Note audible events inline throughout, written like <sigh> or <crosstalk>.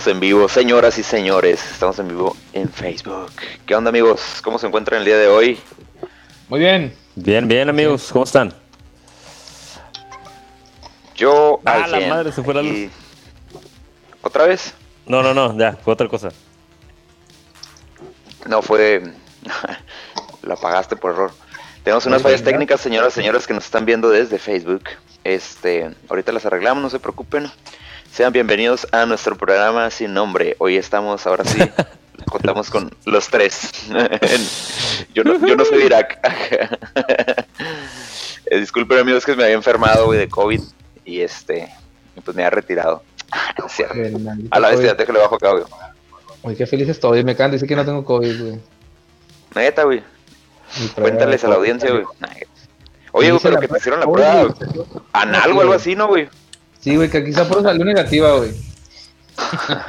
Estamos en vivo, señoras y señores. Estamos en vivo en Facebook. ¿Qué onda, amigos? ¿Cómo se encuentran el día de hoy? Muy bien. Bien, bien, amigos. ¿Cómo están? Yo. Ah, al la 100, madre, se fue la luz. y- ¿Otra vez? No, no, no, ya, fue otra cosa. No, fue. <laughs> la apagaste por error. Tenemos unas fallas técnicas, señoras y señores, que nos están viendo desde Facebook. Este, ahorita las arreglamos, no se preocupen. Sean bienvenidos a nuestro programa sin nombre. Hoy estamos, ahora sí, <laughs> contamos con los tres. <laughs> yo, no, yo no soy de Irak. <laughs> Eh, disculpen amigos que me había enfermado güey, de COVID y este, pues me había retirado. Cierto. Maldito A la vez ya te le bajo acá, güey. Uy, qué feliz estoy. Me de decir que no tengo COVID, güey. Neta, güey. Cuéntales a la audiencia, güey. Oye, güey, Dice pero la que te hicieron la Oye, prueba güey. anal o algo así, ¿no, güey? Sí, güey, que aquí puro salió negativa, güey. <laughs>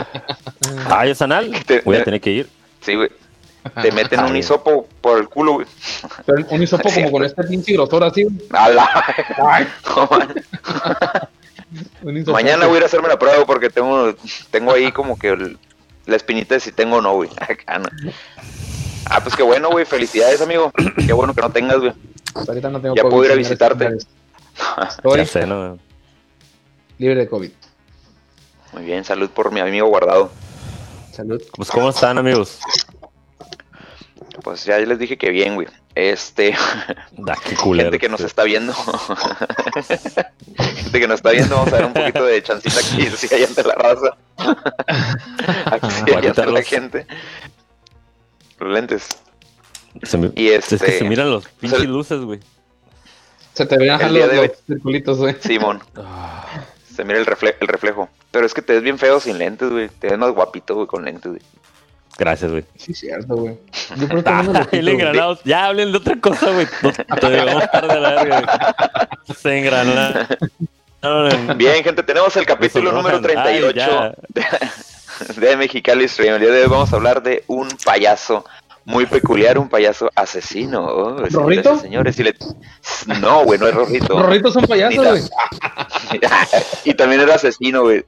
Ah, ¿es anal? Te- Voy a tener que ir. Sí, güey. Te meten Ah, un hisopo por el culo, güey. Pero un hisopo como con este pinche grosor así, güey. A la- No, man. <laughs> Un hisopo Mañana voy a ir a hacerme la prueba porque tengo, tengo ahí como que el- la espinita de si tengo o no, güey. Acá, <laughs> no. Ah, pues qué bueno, güey. Felicidades, amigo. Qué bueno que no tengas, güey. Ahorita no tengo Ya puedo ir a visitarte. Estoy Ya sé, ¿no? Libre de COVID. Muy bien, salud por mi amigo guardado. Salud. Pues, ¿cómo están, amigos? Pues ya les dije que bien, güey. Este, <laughs> Da, qué culero. gente que nos está viendo. gente que nos está viendo, vamos a ver un poquito de chancita aquí, si hay ante la raza. <laughs> Aquí hay ante la gente. Los lentes. Se me- Y Es que este, se miran los pinches luces, güey. Se te veían El los, día de los hoy. circulitos, güey. Simón, Ah, se mira el, refle- el reflejo. Pero es que te ves bien feo sin lentes, güey. Te ves más guapito, güey, con lentes, güey. Gracias, güey. Sí, cierto, güey. Yo ojitos, <laughs> el güey. engranado. Ya hablen de otra cosa, güey. No, te debemos estar de la verga, güey. Se engrana. No, no, Bien, gente, tenemos el capítulo número Ay, 38 ya. de, de Mexicali Stream. El día de hoy vamos a hablar de un payaso muy peculiar, un payaso asesino. Oh, ¿Rorrito? Señores, y le- No, güey, no es Rorrito. Los rorritos son payasos, Ni güey. <laughs> y también era asesino, güey.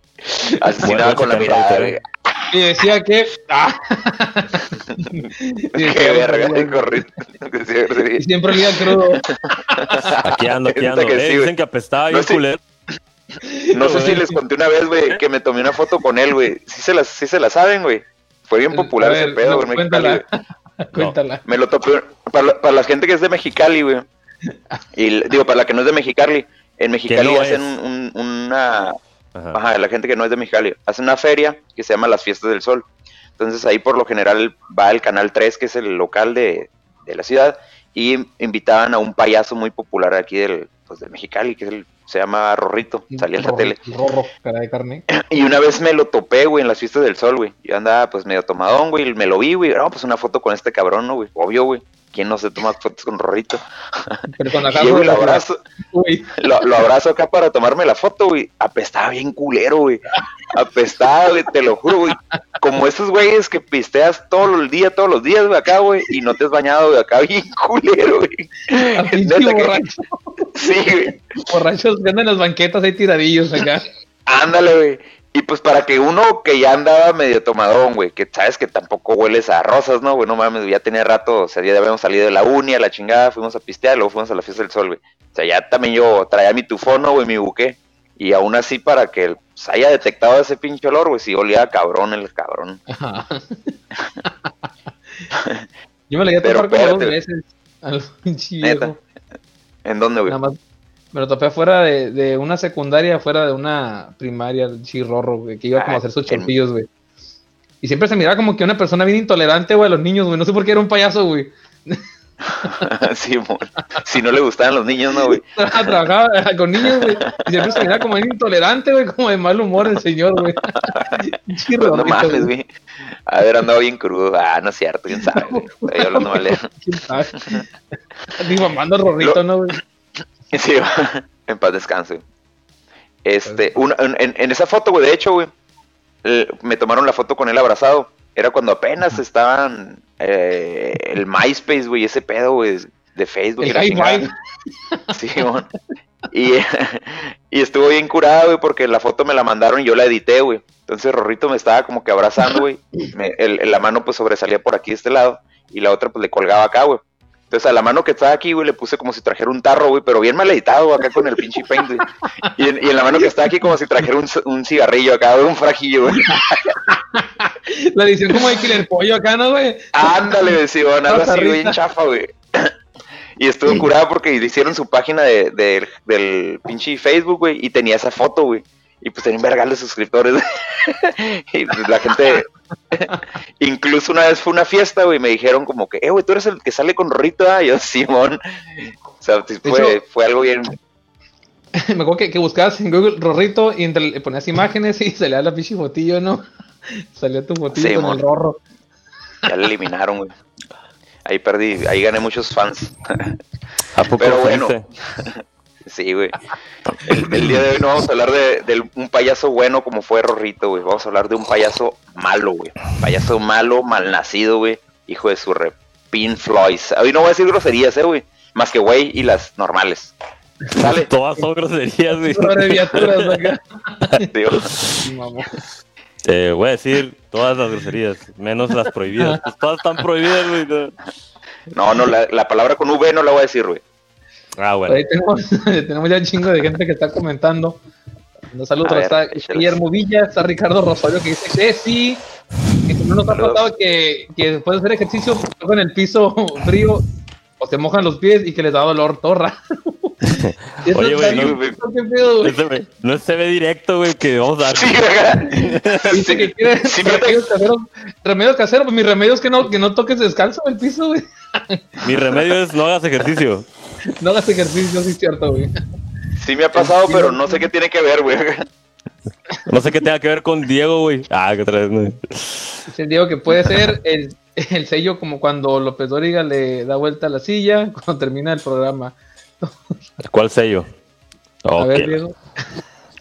Asesinaba Bueno, con la mirada, güey. Y decía que. Ah. <laughs> Qué verga, siempre olía crudo. Aquí ando, aquí ando. que Eh, sí, dicen que apestaba No, sí. culero. No sé si les conté una vez, güey, que me tomé una foto con él, güey. Sí se las, sí se la saben, güey. Fue bien popular ver, ese pedo, no, güey, en Mexicali, <laughs> cuéntala. Me lo topé para, la- para la gente que es de Mexicali, güey. <laughs> Y digo, para la que no es de Mexicali, en Mexicali no hacen un- una, Ajá. ajá, la gente que no es de Mexicali, hacen una feria que se llama las Fiestas del Sol. Entonces ahí por lo general va el Canal 3, que es el local de, de la ciudad, y invitaban a un payaso muy popular aquí del, pues, de Mexicali, que es el- se llama Rorrito, salía en la tele. Rorro, cara de carne. Y una vez me lo topé, güey, en las fiestas del sol, güey. Yo andaba, pues, medio tomadón, güey, y me lo vi, güey. No, pues una foto con este cabrón, ¿no, güey? Obvio, güey. ¿Quién no se toma fotos con Rorrito? Pero <laughs> lo abrazo, Uy, lo, lo abrazo acá para tomarme la foto, güey. Apestaba bien culero, güey. Apestaba, güey, te lo juro, güey. Como esos güeyes que pisteas todo el día, todos los días, güey, acá, güey, y no te has bañado, güey, acá bien culero, güey. Neta que- borracho. Sí, güey. Borrachos que andan en las banquetas ahí tiradillos acá. Ándale, güey. Y pues para que uno que ya andaba medio tomadón, güey, que sabes que tampoco hueles a rosas, ¿no? Güey, no mames, ya tenía rato, o sea, ya habíamos salido de la uni a la chingada, fuimos a pistear, luego fuimos a la fiesta del sol, güey. O sea, ya también yo traía mi tufono, güey, mi buque. Y aún así, para que pues, haya detectado ese pinche olor, güey, sí olía a cabrón el cabrón. <laughs> Yo me la llegué a Pero topar como dos veces. Neta. viejo. ¿En dónde, güey? Nada más me lo topé fuera de, de una secundaria, fuera de una primaria, chirrorro, güey, que iba como a hacer sus Ah, chorpillos, güey. Y siempre se miraba como que una persona bien intolerante, güey, a los niños, güey. No sé por qué era un payaso, güey. <laughs> sí, mon. Si no le gustaban los niños, ¿no, güey? <laughs> Trabajaba con niños, güey. Y siempre se miraba como bien intolerante, güey, como de mal humor el señor, güey. <laughs> Pinche Pues no mames, güey. A ver, andaba bien crudo. Ah, no es cierto, quién sabe, güey. Estoy hablando mal de- ¿Quién sabe? Ni mamando rorrito, ¿no, güey? <laughs> Sí, en paz descanse. Este, una- en, en- esa foto, güey, de hecho, güey, me tomaron la foto con él abrazado. Era cuando apenas estaban eh, el MySpace, güey, ese pedo, güey, de Facebook. El. Sí. Y, <laughs> y estuvo bien curada, güey, porque la foto me la mandaron y yo la edité, güey. Entonces Rorrito me estaba como que abrazando, güey. Me- el- el- la mano pues sobresalía por aquí de este lado y la otra pues le colgaba acá, güey. Entonces a la mano que estaba aquí, güey, le puse como si trajera un tarro, güey, pero bien mal editado acá con el pinche paint, güey. Y en, y en la mano que estaba aquí como si trajera un, cigarrillo acá, güey, un frajillo, güey. <laughs> La edición como de Killer Pollo acá, ¿no, güey? Ándale, decía, algo así, güey, bien chafa, güey. Y estuvo curada porque hicieron su página de, de- del pinche Facebook, güey, y tenía esa foto, güey. Y pues tenían vergal de suscriptores. <laughs> y pues la gente. <laughs> Incluso una vez fue una fiesta, güey, y me dijeron como que, eh, güey, tú eres el que sale con Rorrito, ah? Y yo, <laughs> Simón. O sea, pues, fue, hecho- fue algo bien. Me acuerdo que, que buscabas en Google Rorrito y entre- le ponías imágenes y salía la pinche fotillo, ¿no? Salía tu fotillo Sí, con mon. el rorro. Ya lo eliminaron, güey. Ahí perdí, ahí gané muchos fans. ¿A poco Pero bueno. fuiste? Sí, güey. El, el día de hoy no vamos a hablar de, de un payaso bueno como fue Rorrito, güey. Vamos a hablar de un payaso malo, güey. Payaso malo, malnacido, güey. Hijo de su repin Floyd. Hoy no voy a decir groserías, eh, güey. Más que güey y las normales. Sale, <laughs> Todas son groserías, güey. Abreviaturas acá. <laughs> mamón. Eh, voy a decir todas las groserías, menos las prohibidas. Pues todas están prohibidas, güey. no. No, no, la, la palabra con V no la voy a decir, güey. Ah, bueno. Ahí tenemos, <laughs> tenemos ya un chingo de gente que está comentando. Un saludo, está. Guillermo Villa, está Ricardo Rosario que dice que sí, que no nos ha pasado que, que después de hacer ejercicio con el piso frío o se mojan los pies y que les da dolor torra. <laughs> Oye, güey, no, se ve directo, güey, que vamos a dar. Sí. <laughs> Dice que quiere Sí, fíjate. remedios caseros, remedios caseros, pues mi remedio es que no, que no toques descalzo el piso, güey. Mi remedio es no hagas ejercicio. <laughs> No hagas ejercicio, sí es cierto, güey. Sí me ha pasado, pero no sé qué tiene que ver, güey. No sé qué tenga que ver con Diego, güey. Ah, que otra vez. Dice Diego que puede ser el, el sello como cuando López Dóriga le da vuelta a la silla cuando termina el programa. ¿Cuál sello? A ver, Diego.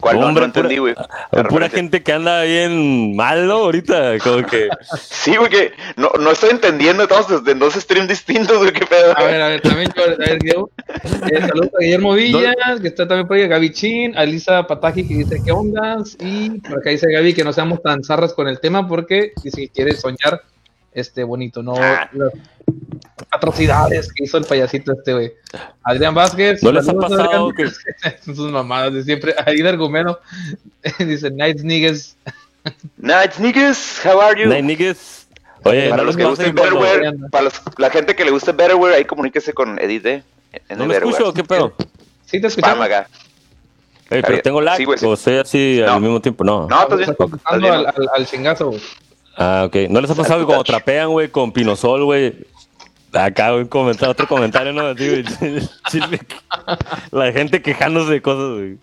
¿Cuál? No, Hombre, no entendí, güey. Pura, La pura referencia. gente que anda bien mal, ¿no? Ahorita, como que. <laughs> Sí, güey, que no, no estoy entendiendo. Estamos desde dos streams distintos, güey, qué pedo. A ver, a ver, también yo, a ver, Diego. Eh, saludos a Guillermo Villa, que está también por ahí, a Gaby Chin, a Lisa Pataki que dice qué ondas, y por acá dice Gaby que no seamos tan zarras con el tema porque dice que quiere soñar este bonito, no Ah. las atrocidades que hizo el payasito este güey. Adrián Vázquez, ¿No les ha pasado Adrián. Son <laughs> sus mamadas de siempre. Ahí de argumento <laughs> dice Nights niggas. Nights, niggas, how are you? Night niggas. Oye, para no los que gusten que Betterware, para los- la gente que le guste Betterware, ahí comuníquese con Edith, eh, en ¿No me escucho o qué pedo? Sí, te escuchamos. acá. Ey, pero tengo lag Sí, güey, sí. o estoy así No. al mismo tiempo. No. No, estás bien. al, al, al chingazo, güey. Ah, ok. ¿No les ha pasado que cuando trapean, güey, con Pinosol, güey? Acá, un comentario, otro comentario, ¿no? Así. <laughs> La gente quejándose de cosas, güey.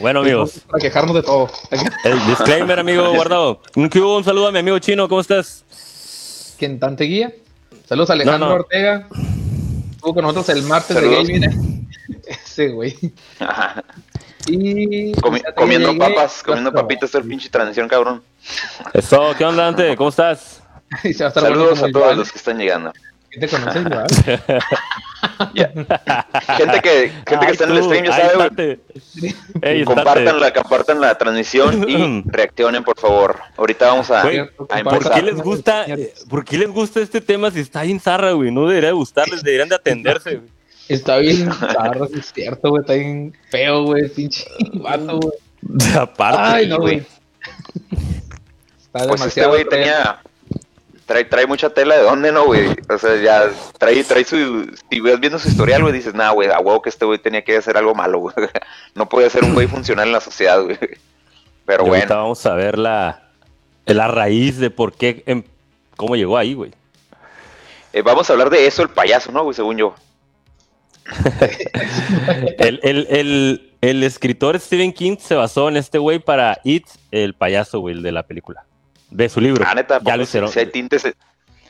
Bueno, amigos, Para quejarnos de todo. el disclaimer, amigo <laughs> guardado. Un, saludo a mi amigo chino, ¿cómo estás? ¿Quién tan te guía? Saludos a Alejandro No, no. Ortega. Estuvo con nosotros el martes Saludos. de gaming. <laughs> Ese güey. Y Comi- comiendo llegué- papas, comiendo papitas, todo el pinche transición, cabrón. Eso, ¿qué onda, Dante? ¿Cómo estás? <laughs> Saludos a todos los que están llegando. ¿Quién te conoce, Joan? <laughs> Ya. Gente que, gente que está en el stream, ya sabe, güey. estate. Compartan la, transmisión y <clears throat> reaccionen, por favor. Ahorita vamos a, Güey, a ¿Por empezar. qué les gusta, por qué les gusta este tema si está bien zarra, güey? No debería de gustarles, deberían de atenderse, güey. Está bien es cierto, güey. Está bien feo, güey. Pinche <laughs> vato, güey. Aparte, Ay, no, güey. Está Pues este güey tenía. Trae, trae mucha tela de dónde, ¿no, güey? O sea, ya trae, trae su. Si vas viendo su historial, güey, dices, nah, güey, a huevo que este güey tenía que hacer algo malo, güey. <laughs> No podía ser un güey funcional en la sociedad, güey. Pero Y ahorita bueno, vamos a ver la, la raíz de por qué, em- cómo llegó ahí, güey. eh, vamos a hablar de eso, el payaso, ¿no, güey? Según yo. <laughs> El, el, el, el escritor Stephen King se basó en este güey para It, el payaso, güey, de la película. De su libro. Ah, neta, ya poco lo sí- hicieron. sí hay tintes.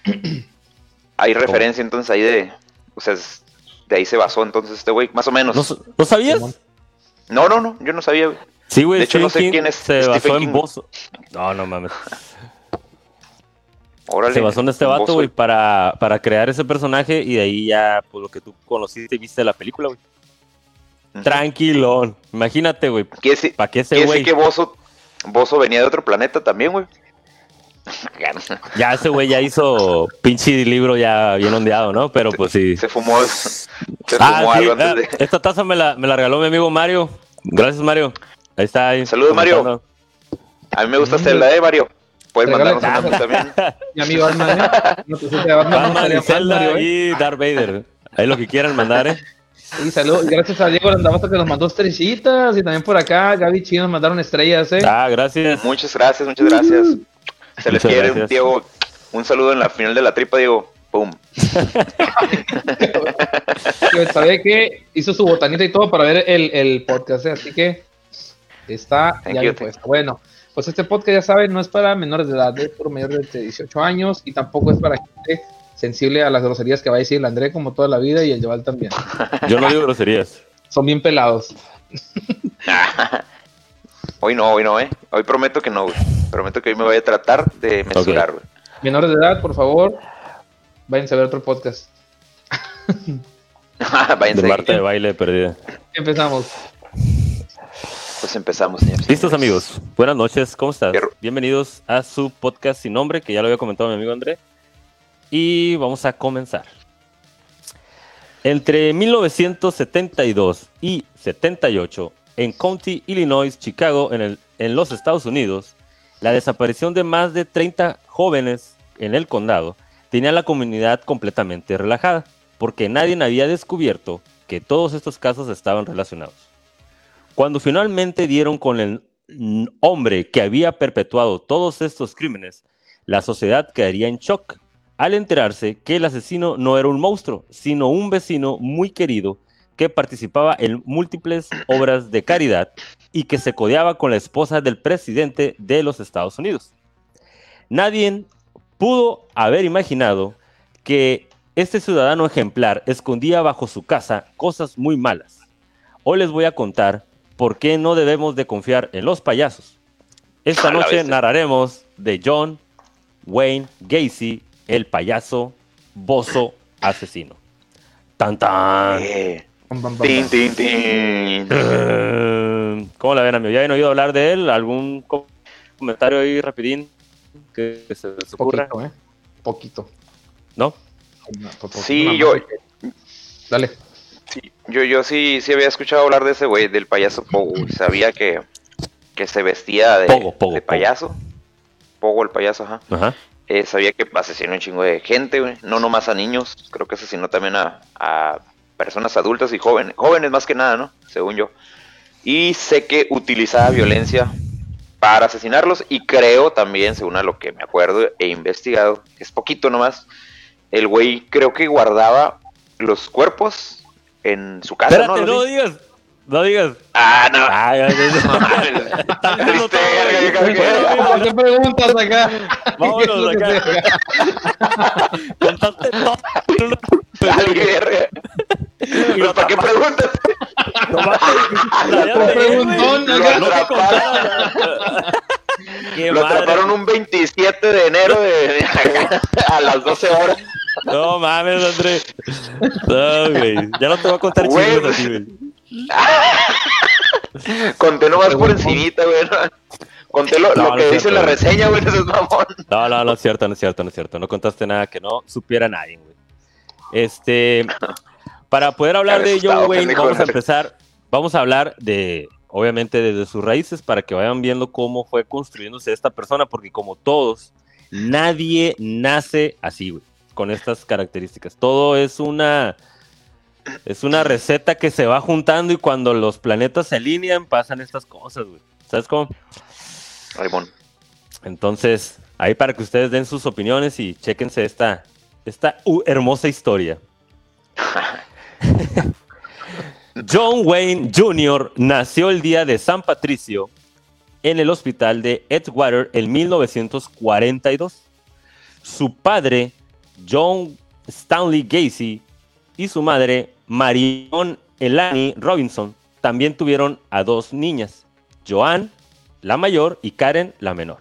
<clears throat> Hay referencia entonces ahí de. O sea, de ahí se basó entonces este güey, más o menos. ¿No, ¿no sabías? No, no, no, yo no sabía, güey. Sí, güey, De hecho, no sé King quién es se Stephen basó King. en Bozo. No, no mames. <laughs> Órale. Se basó en este vato, güey, para, para crear ese personaje y de ahí ya, pues lo que tú conociste y viste la película, güey. Tranquilón. Imagínate, güey. ¿Para qué ese güey? que Bozo, Bozo venía de otro planeta también, güey. <laughs> Ya ese güey ya hizo pinche libro ya bien ondeado, ¿no? Pero pues sí. Se fumó, se Ah, fumó sí, algo ah, antes de... Esta taza me la, me la regaló mi amigo Mario. Gracias, Mario. Ahí está. Ahí, Saludos, Mario. A mí me gusta Mm. Zelda, eh, Mario. Mandarnos taza. tú también. <laughs> Mi amigo Batman, ¿eh? No te de Batman, no Batman estaría y Zelda Mario, ¿eh? y Darth Vader. Ahí lo que quieran mandar, ¿eh? Y salud, y gracias a Diego Landavato que nos mandó estrellitas y también por acá Gaby Chino nos mandaron estrellas, ¿eh? Ah, gracias. Muchas gracias, muchas gracias. Se les Muchas quiere, gracias. Diego. Un saludo en la final de la tripa, Diego. Pum. Que sabe que hizo su botanita y todo para ver el, el podcast, ¿eh? así que está Thank ya you, bien puesto. Bueno, pues este podcast ya saben, no es para menores de edad, es por mayores de 18 años y tampoco es para gente sensible a las groserías que va a decir el André como toda la vida y el Joval también. <laughs> Yo no digo groserías. Son bien pelados. <laughs> Hoy no, hoy no, eh. Hoy prometo que no, güey. Prometo que hoy me voy a tratar de mesurar, güey. Menores de edad, por favor, váyanse a ver otro podcast. <laughs> Váyanse. De Marta de baile perdida. Empezamos. Pues empezamos, señores. Listos, amigos. Buenas noches. ¿Cómo estás? Bienvenidos a su podcast sin nombre, que ya lo había comentado mi amigo André. Y vamos a comenzar. Entre 1972 y 78, en County, Illinois, Chicago, en, el- en los Estados Unidos, la desaparición de más de 30 jóvenes en el condado tenía a la comunidad completamente relajada, porque nadie había descubierto que todos estos casos estaban relacionados. Cuando finalmente dieron con el hombre que había perpetuado todos estos crímenes, la sociedad quedaría en shock al enterarse que el asesino no era un monstruo, sino un vecino muy querido que participaba en múltiples obras de caridad y que se codeaba con la esposa del presidente de los Estados Unidos. Nadie pudo haber imaginado que este ciudadano ejemplar escondía bajo su casa cosas muy malas. Hoy les voy a contar por qué no debemos de confiar en los payasos. Esta noche narraremos de John Wayne Gacy, el payaso bozo asesino. Tan tan. Eh, bam. tin, tin. Eh, <laughs> ¿Cómo la ven, amigo? ¿Ya habían oído hablar de él? ¿Algún co- comentario ahí rapidín que, se les ocurra? Poquito, ¿eh? Poquito. ¿No? No, po- poquito Sí, yo. Dale. Yo, yo sí, sí había escuchado hablar de ese güey, del payaso Pogo. Sabía que, que se vestía de, Pogo, Pogo, de Pogo. payaso. Pogo el payaso, ajá. Ajá. Eh, sabía que asesinó un chingo de gente, güey. No nomás a niños. Creo que asesinó también a, a personas adultas y jóvenes. Jóvenes más que nada, ¿no? Según yo. Y sé que utilizaba violencia para asesinarlos. Y creo también, según a lo que me acuerdo e investigado, que es poquito nomás, el güey creo que guardaba los cuerpos en su casa, Espérate, ¿no? digas. No digas. Ah, no. Ah, ya, ya, ya. <laughs> Estás viendo triste, todo, verga, güey. yo creo que- ¿Por qué preguntas acá? <laughs> Vámonos ¿Qué es lo que acá. <laughs> Contaste todo. Pues, ¿Para qué preguntas? Nomás preguntón, Lo madre. atraparon un 27 de enero de, a las 12 horas. No mames, André. No, güey. Ya no te voy a contar chismes a ti, güey. Conté nomás por encimita, güey. ¿no? Conté lo, No, lo no que dice la reseña, güey, eso es mamón. No, no, no es cierto, no es cierto, no es cierto. No contaste nada que no supiera nadie, güey. Este, para poder hablar de John Wayne, vamos a empezar, vamos a hablar de, obviamente, desde sus raíces para que vayan viendo cómo fue construyéndose esta persona, porque como todos, nadie nace así, güey, con estas características. Todo es una, es una receta que se va juntando y cuando los planetas se alinean pasan estas cosas, güey. ¿Sabes cómo? Raimón. Entonces, ahí para que ustedes den sus opiniones y chequense esta, esta uh, hermosa historia. <laughs> John Wayne Jr. nació el día de San Patricio en el hospital de Edgewater en 1942. Su padre, John Stanley Gacy, y su madre, Marion Elani Robinson, también tuvieron a dos niñas, Joanne, la mayor, y Karen, la menor.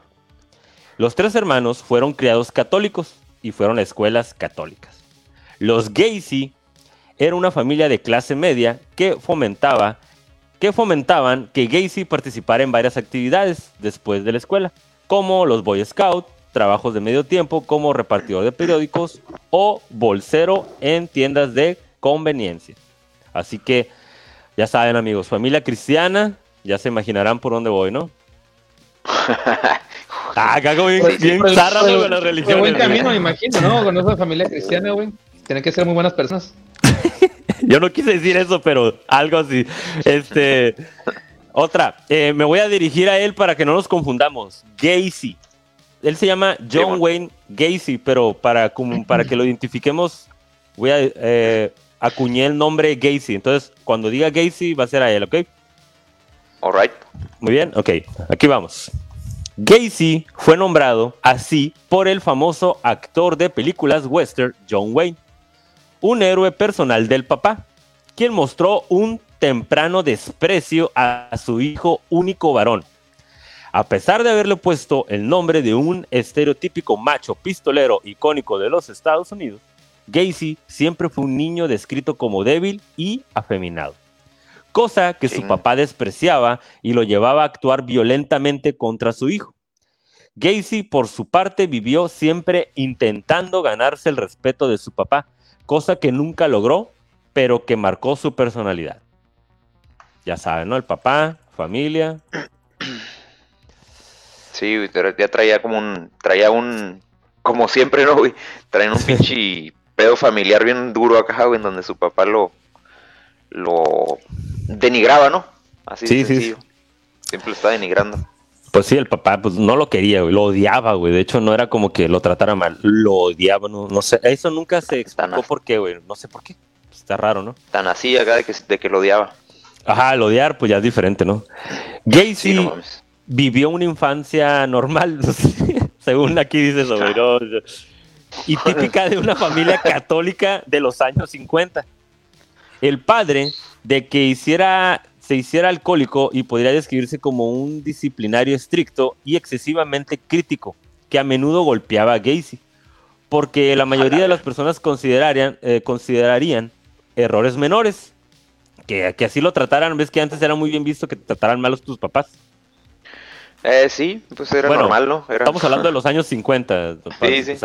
Los tres hermanos fueron criados católicos y fueron a escuelas católicas. Los Gacy era una familia de clase media que fomentaba que fomentaban que Gacy participara en varias actividades después de la escuela, como los Boy Scouts, trabajos de medio tiempo como repartidor de periódicos o bolsero en tiendas de conveniencia. Así que ya saben amigos, familia cristiana, ya se imaginarán por dónde voy, ¿no? <laughs> ah, cago bien, Pues, bien pues, pues, las Qué religiones. buen camino, me imagino, ¿no? Con esa familia cristiana, güey. Tienen que ser muy buenas personas. <laughs> Yo no quise decir eso, pero algo así. Este, otra, eh, me voy a dirigir a él para que no nos confundamos. Gacy. Él se llama John bueno. Wayne Gacy, pero para, como, para que lo identifiquemos, voy a eh, acuñé el nombre Gacy. Entonces, cuando diga Gacy, va a ser a él, ¿ok? Alright. Muy bien, ok, aquí vamos. Gacy fue nombrado así por el famoso actor de películas western John Wayne, un héroe personal del papá, quien mostró un temprano desprecio a su hijo único varón. A pesar de haberle puesto el nombre de un estereotípico macho pistolero icónico de los Estados Unidos, Gacy siempre fue un niño descrito como débil y afeminado cosa que su papá despreciaba y lo llevaba a actuar violentamente contra su hijo. Gacy, por su parte, vivió siempre intentando ganarse el respeto de su papá, cosa que nunca logró, pero que marcó su personalidad. Ya saben, ¿no? El papá, familia. Sí, ya traía como un, traía un, como siempre, ¿no, güey? Traían un <laughs> pinche pedo familiar bien duro acá, güey, en donde su papá lo, lo denigraba, ¿no? Así Sí, de sí, sencillo. Siempre lo está denigrando. Pues sí, el papá pues no lo quería, güey, lo odiaba, güey. De hecho, no era como que lo tratara mal, lo odiaba, no, no sé. Eso nunca se explicó por qué, güey. No sé por qué. Está raro, ¿no? Tan así acá de que, de que lo odiaba. Ajá, el odiar, pues ya es diferente, ¿no? Gacy Sí, no mames. vivió una infancia normal, <laughs> según aquí dice güey, ¿no? y típica de una familia católica de los años 50. El padre de que hiciera, se hiciera alcohólico y podría describirse como un disciplinario estricto y excesivamente crítico, que a menudo golpeaba a Gacy, porque la mayoría de las personas considerarían, eh, considerarían errores menores, que, que así lo trataran, ves que antes era muy bien visto que te trataran malos tus papás. Eh, sí, pues era Bueno, normal, ¿no? Era- Estamos hablando de los años 50, <laughs> para Sí, sí.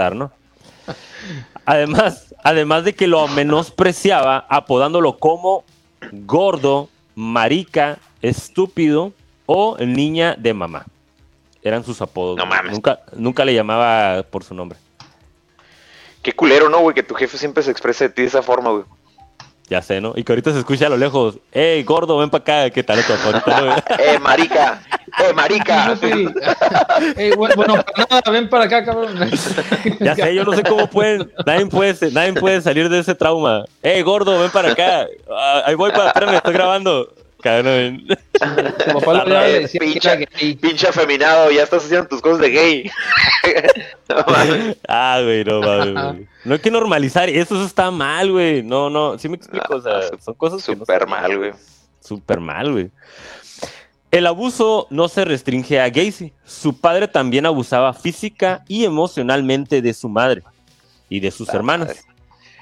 Además, además de que lo menospreciaba, apodándolo como gordo, marica, estúpido o niña de mamá. Eran sus apodos. No mames. Nunca, nunca le llamaba por su nombre. Qué culero, ¿no, güey? Que tu jefe siempre se exprese de ti de esa forma, güey. Ya sé, ¿no? Y que ahorita se escucha a lo lejos. ¡Ey, gordo, ven para acá! ¿Qué tal? <laughs> ¡Eh, marica! ¡Eh, marica! <laughs> Ey, bueno, para nada, ven para acá, cabrón. <laughs> Ya sé, yo no sé cómo pueden. Nadie puede, nadie puede salir de ese trauma. ¡Ey, gordo, ven para acá! Ah, ahí voy para. Espérame, estoy grabando. Cabrón. Su papá lo veía y le decía que gay. pinche afeminado, ya estás haciendo tus cosas de gay. <laughs> No. Ah, güey, no mames. No hay que normalizar eso, eso está mal, güey. No, no, sí me explico, o sea, Ah, son cosas no Súper mal, güey. Súper mal, güey. El abuso no se restringe a Gacy. Su padre también abusaba física y emocionalmente de su madre y de sus La hermanas. madre.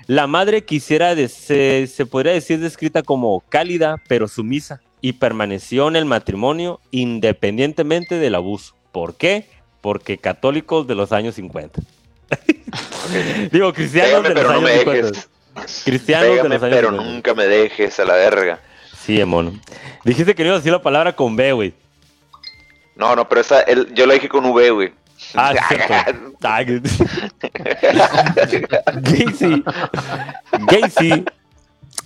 La madre quisiera, de- se, se podría decir descrita como cálida pero sumisa y permaneció en el matrimonio independientemente del abuso. ¿Por qué? Porque católicos de los años 50. <laughs> Digo, cristianos Pégame, de los no años me 50. dejes. Cristianos de los años pero 50. nunca me dejes a la verga. Sí, mono. Dijiste que no ibas a decir la palabra con B, güey. No, no, pero esa, el- yo la dije con V, güey. Ah, <laughs> cierto. <laughs> Gacy. Gacy,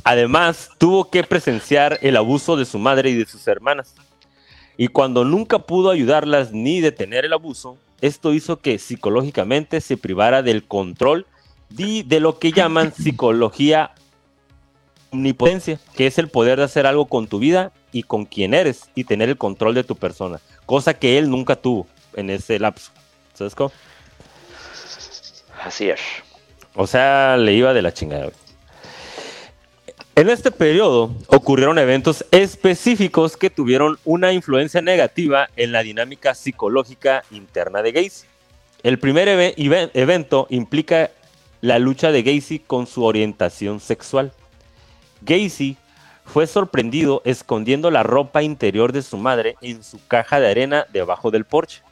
además, tuvo que presenciar el abuso de su madre y de sus hermanas. Y cuando nunca pudo ayudarlas ni detener el abuso, esto hizo que psicológicamente se privara del control y de lo que llaman <laughs> psicología omnipotencia, que es el poder de hacer algo con tu vida y con quien eres y tener el control de tu persona, cosa que él nunca tuvo en ese lapso. ¿Sabes cómo? Así es. O sea, le iba de la chingada. En este periodo ocurrieron eventos específicos que tuvieron una influencia negativa en la dinámica psicológica interna de Gacy. El primer eve- even- evento implica la lucha de Gacy con su orientación sexual. Gacy fue sorprendido escondiendo la ropa interior de su madre en su caja de arena debajo del porche.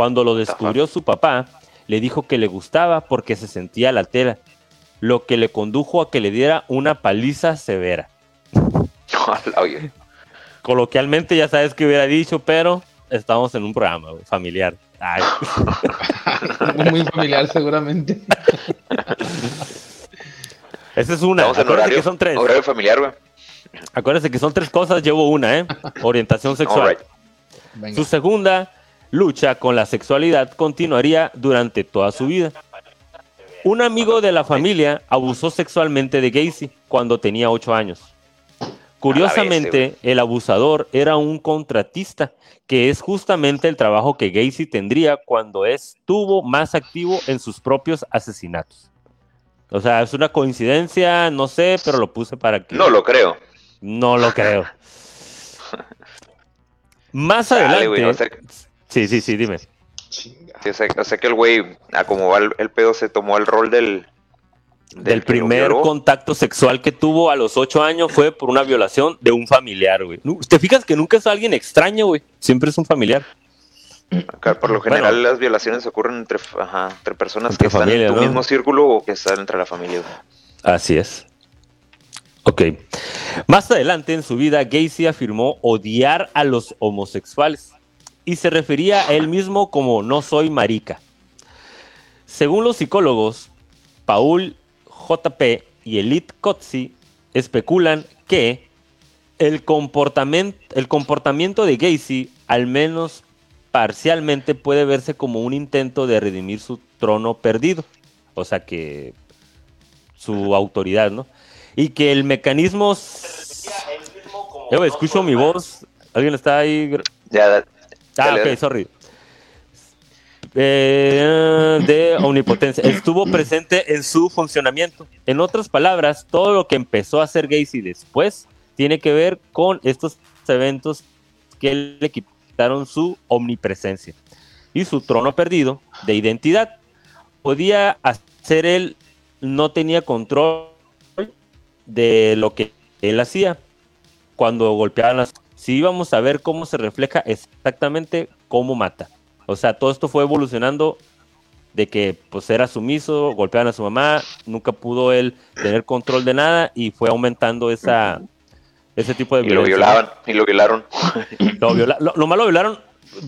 Cuando lo descubrió su papá, le dijo que le gustaba porque se sentía la tela, lo que le condujo a que le diera una paliza severa. <laughs> Coloquialmente ya sabes que hubiera dicho, pero estamos en un programa familiar. Ay. <laughs> Muy familiar, seguramente. <laughs> Esa es una. Estamos en Acuérdense horario, que son tres. horario familiar, güey. Acuérdense que son tres cosas, llevo una, ¿eh? Orientación sexual. Su segunda lucha con la sexualidad continuaría durante toda su vida. Un amigo de la familia abusó sexualmente de Gacy cuando tenía 8 años. Curiosamente, el abusador era un contratista, que es justamente el trabajo que Gacy tendría cuando estuvo más activo en sus propios asesinatos. O sea, es una coincidencia, no sé, pero lo puse para que... No lo creo. No lo creo. <laughs> Más Dale, adelante... güey. Sí, sí, sí, dime. Chinga. sí, o sea- o sea que el güey, a como va el, el pedo, se tomó el rol del. Del primer contacto sexual que tuvo a los ocho años fue por una violación de un familiar, güey. ¿Te fijas que nunca es alguien extraño, güey? Siempre es un familiar. Acá, por lo general, Bueno. las violaciones ocurren entre, ajá, entre personas Entre que están en tu ¿no? mismo círculo o que están entre la familia. güey. Así es. Ok. Más adelante en su vida, Gacy afirmó odiar a los homosexuales y se refería a él mismo como no soy marica. Según los psicólogos, Paul JP y Elite Kotzi especulan que el comportamiento, el comportamiento de Gacy, al menos parcialmente, puede verse como un intento de redimir su trono perdido. O sea que su autoridad, ¿no? Y que el mecanismo... Güey, escucho mi voz. ¿Alguien está ahí? Ya, Ah, ok, sorry. Eh, de omnipotencia. Estuvo presente en su funcionamiento. En otras palabras, todo lo que empezó a hacer Gacy después tiene que ver con estos eventos que le quitaron su omnipresencia y su trono perdido de identidad. Podía hacer él, no tenía control de lo que él hacía cuando golpeaban las... Si íbamos a ver cómo se refleja exactamente cómo mata. O sea, todo esto fue evolucionando de que pues era sumiso, golpeaban a su mamá, nunca pudo él tener control de nada y fue aumentando esa ese tipo de y lo violaban, y lo violaron. Lo, viola- lo, lo malo violaron,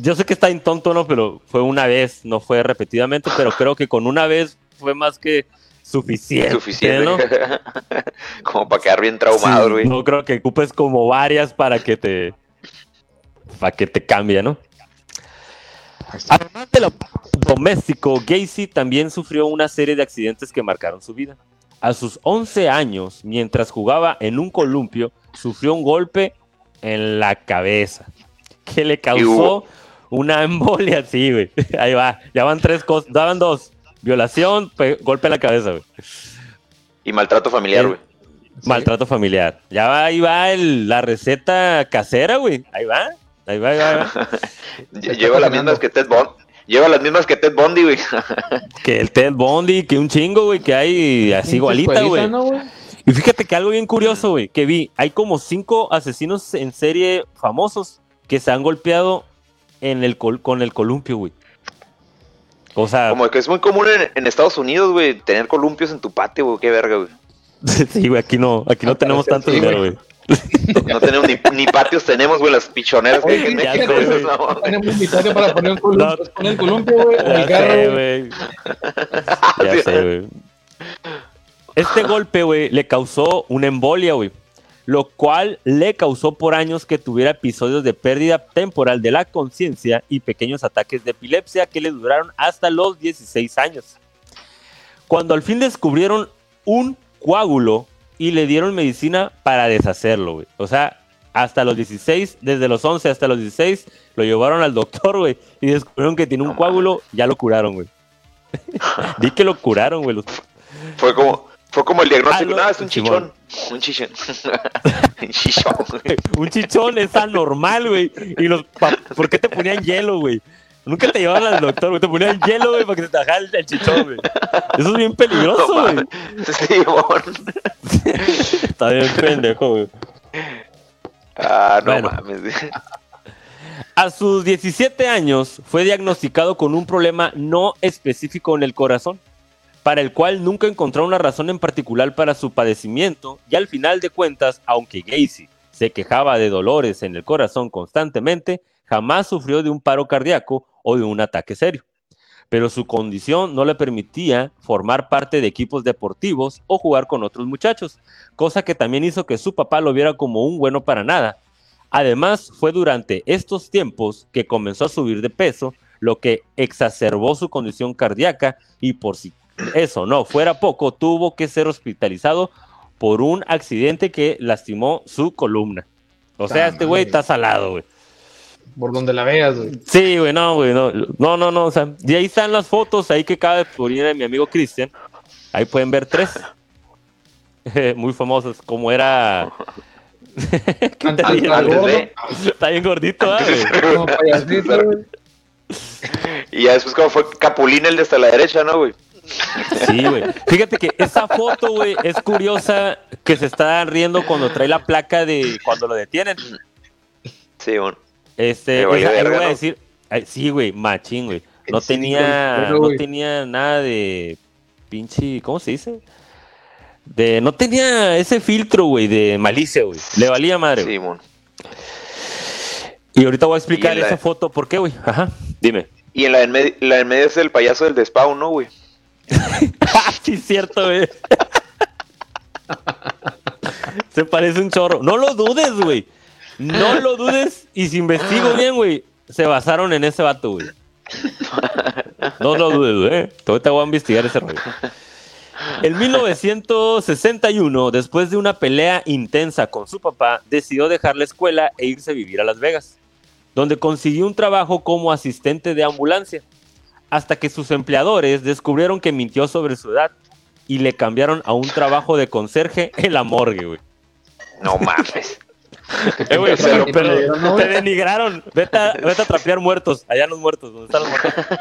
yo sé que está en tonto, ¿no? Pero fue una vez, no fue repetidamente, pero creo que con una vez fue más que suficiente, Suficiente. ¿no? <laughs> Como para quedar bien traumado, Sí, güey. no creo que ocupes como varias para que te para que te cambie, ¿no? Además de lo doméstico, Gacy también sufrió una serie de accidentes que marcaron su vida. A sus 11 años, mientras jugaba en un columpio, sufrió un golpe en la cabeza que le causó una embolia, <laughs> sí, güey. Ahí va, ya van tres cosas, daban dos. Violación, pe- golpe en la cabeza, güey. Y maltrato familiar, El- güey. Maltrato familiar. Ya va, ahí va el- la receta casera, güey. Ahí va. Ahí va, ahí va, <laughs> Lleva las mismas que Ted Bond. Lleva las mismas que Ted Bundy, güey. <laughs> Que el Ted Bundy, que un chingo, güey, que hay así igualita, Escuelita, güey. ¿no, güey? Y fíjate que algo bien curioso, güey, que vi, hay como cinco asesinos en serie famosos que se han golpeado en el col- con el columpio, güey. O sea, Como que es muy común en, en Estados Unidos, güey, tener columpios en tu patio, güey. Qué verga, güey. <laughs> sí, güey, aquí no, aquí no tenemos tanto sí, dinero, güey. No tenemos ni, ni patios, tenemos, güey, las pichoneras que hay en Ya México. sé, güey. no. Tenemos un sitio para poner un columpio, No. poner el columpio, güey, Ya carro, sé, güey. güey. <laughs> Ya sé, güey. Este golpe, güey, le causó una embolia, güey. Lo cual le causó por años que tuviera episodios de pérdida temporal de la conciencia y pequeños ataques de epilepsia que le duraron hasta los 16 años. Cuando al fin descubrieron un coágulo y le dieron medicina para deshacerlo, güey. O sea, hasta los 16, desde los 11 hasta los 16, lo llevaron al doctor, güey, y descubrieron que tiene un coágulo, ya lo curaron, güey. <laughs> Di que lo curaron, güey. Fue como, fue como el diagnóstico. Ah, no, no, es un chichón. Un chichón. <laughs> un chichón, güey. <laughs> Un chichón es anormal, güey. Y los ¿Por qué te ponían hielo, güey? Nunca te llevaban al doctor, güey. Te ponían hielo, güey, para que te bajara el, el chichón, güey. Eso es bien peligroso, No güey. mames. Simón. <laughs> Está bien pendejo, güey. Ah, no Bueno. mames. A sus 17 años fue diagnosticado con un problema no específico en el corazón, para el cual nunca encontró una razón en particular para su padecimiento y al final de cuentas, aunque Gacy se quejaba de dolores en el corazón constantemente, jamás sufrió de un paro cardíaco o de un ataque serio. Pero su condición no le permitía formar parte de equipos deportivos o jugar con otros muchachos, cosa que también hizo que su papá lo viera como un bueno para nada, Además, fue durante estos tiempos que comenzó a subir de peso, lo que exacerbó su condición cardíaca y por si eso no fuera poco, tuvo que ser hospitalizado por un accidente que lastimó su columna. O sea, este güey está salado, güey. Por donde la veas, güey. Sí, güey, no, güey, no, no, no, no, o sea, y ahí están las fotos, ahí que acaba de poner de mi amigo Cristian, ahí pueden ver tres, <laughs> muy famosas, como era... <laughs> Está bien gordito, ¿ah, güey? como payasito, güey. Y ya después como fue Capulín el de hasta la derecha, ¿no, güey? Sí, güey. Fíjate que esa foto, güey, es curiosa que se está riendo cuando trae la placa de cuando lo detienen. Sí, bueno. Este, valió esa- voy a decir, ay, sí, güey, machín, güey. No Sí, tenía, no tenía nada de pinche, ¿cómo se dice? De, no tenía ese filtro, güey, de malicia, güey. Le valía madre. Sí, bueno. Y ahorita voy a explicar esa foto, ¿por qué, güey? Ajá, dime. Y en la en, medio, la en medio es el payaso del despawn, ¿no, güey? <laughs> Sí, cierto, güey. Se parece un chorro. No lo dudes, güey. No lo dudes. Y si investigo bien, güey, se basaron en ese vato, güey. No lo dudes, güey. Te voy a investigar ese rollo. En 1961, después de una pelea intensa con su papá, decidió dejar la escuela e irse a vivir a Las Vegas, donde consiguió un trabajo como asistente de ambulancia hasta que sus empleadores descubrieron que mintió sobre su edad y le cambiaron a un trabajo de conserje en la morgue, güey. No mames. <laughs> Eh, güey, pero, pero perdieron, ¿no, te denigraron. Vete a, vete a trapear muertos. Allá los muertos, donde están los muertos.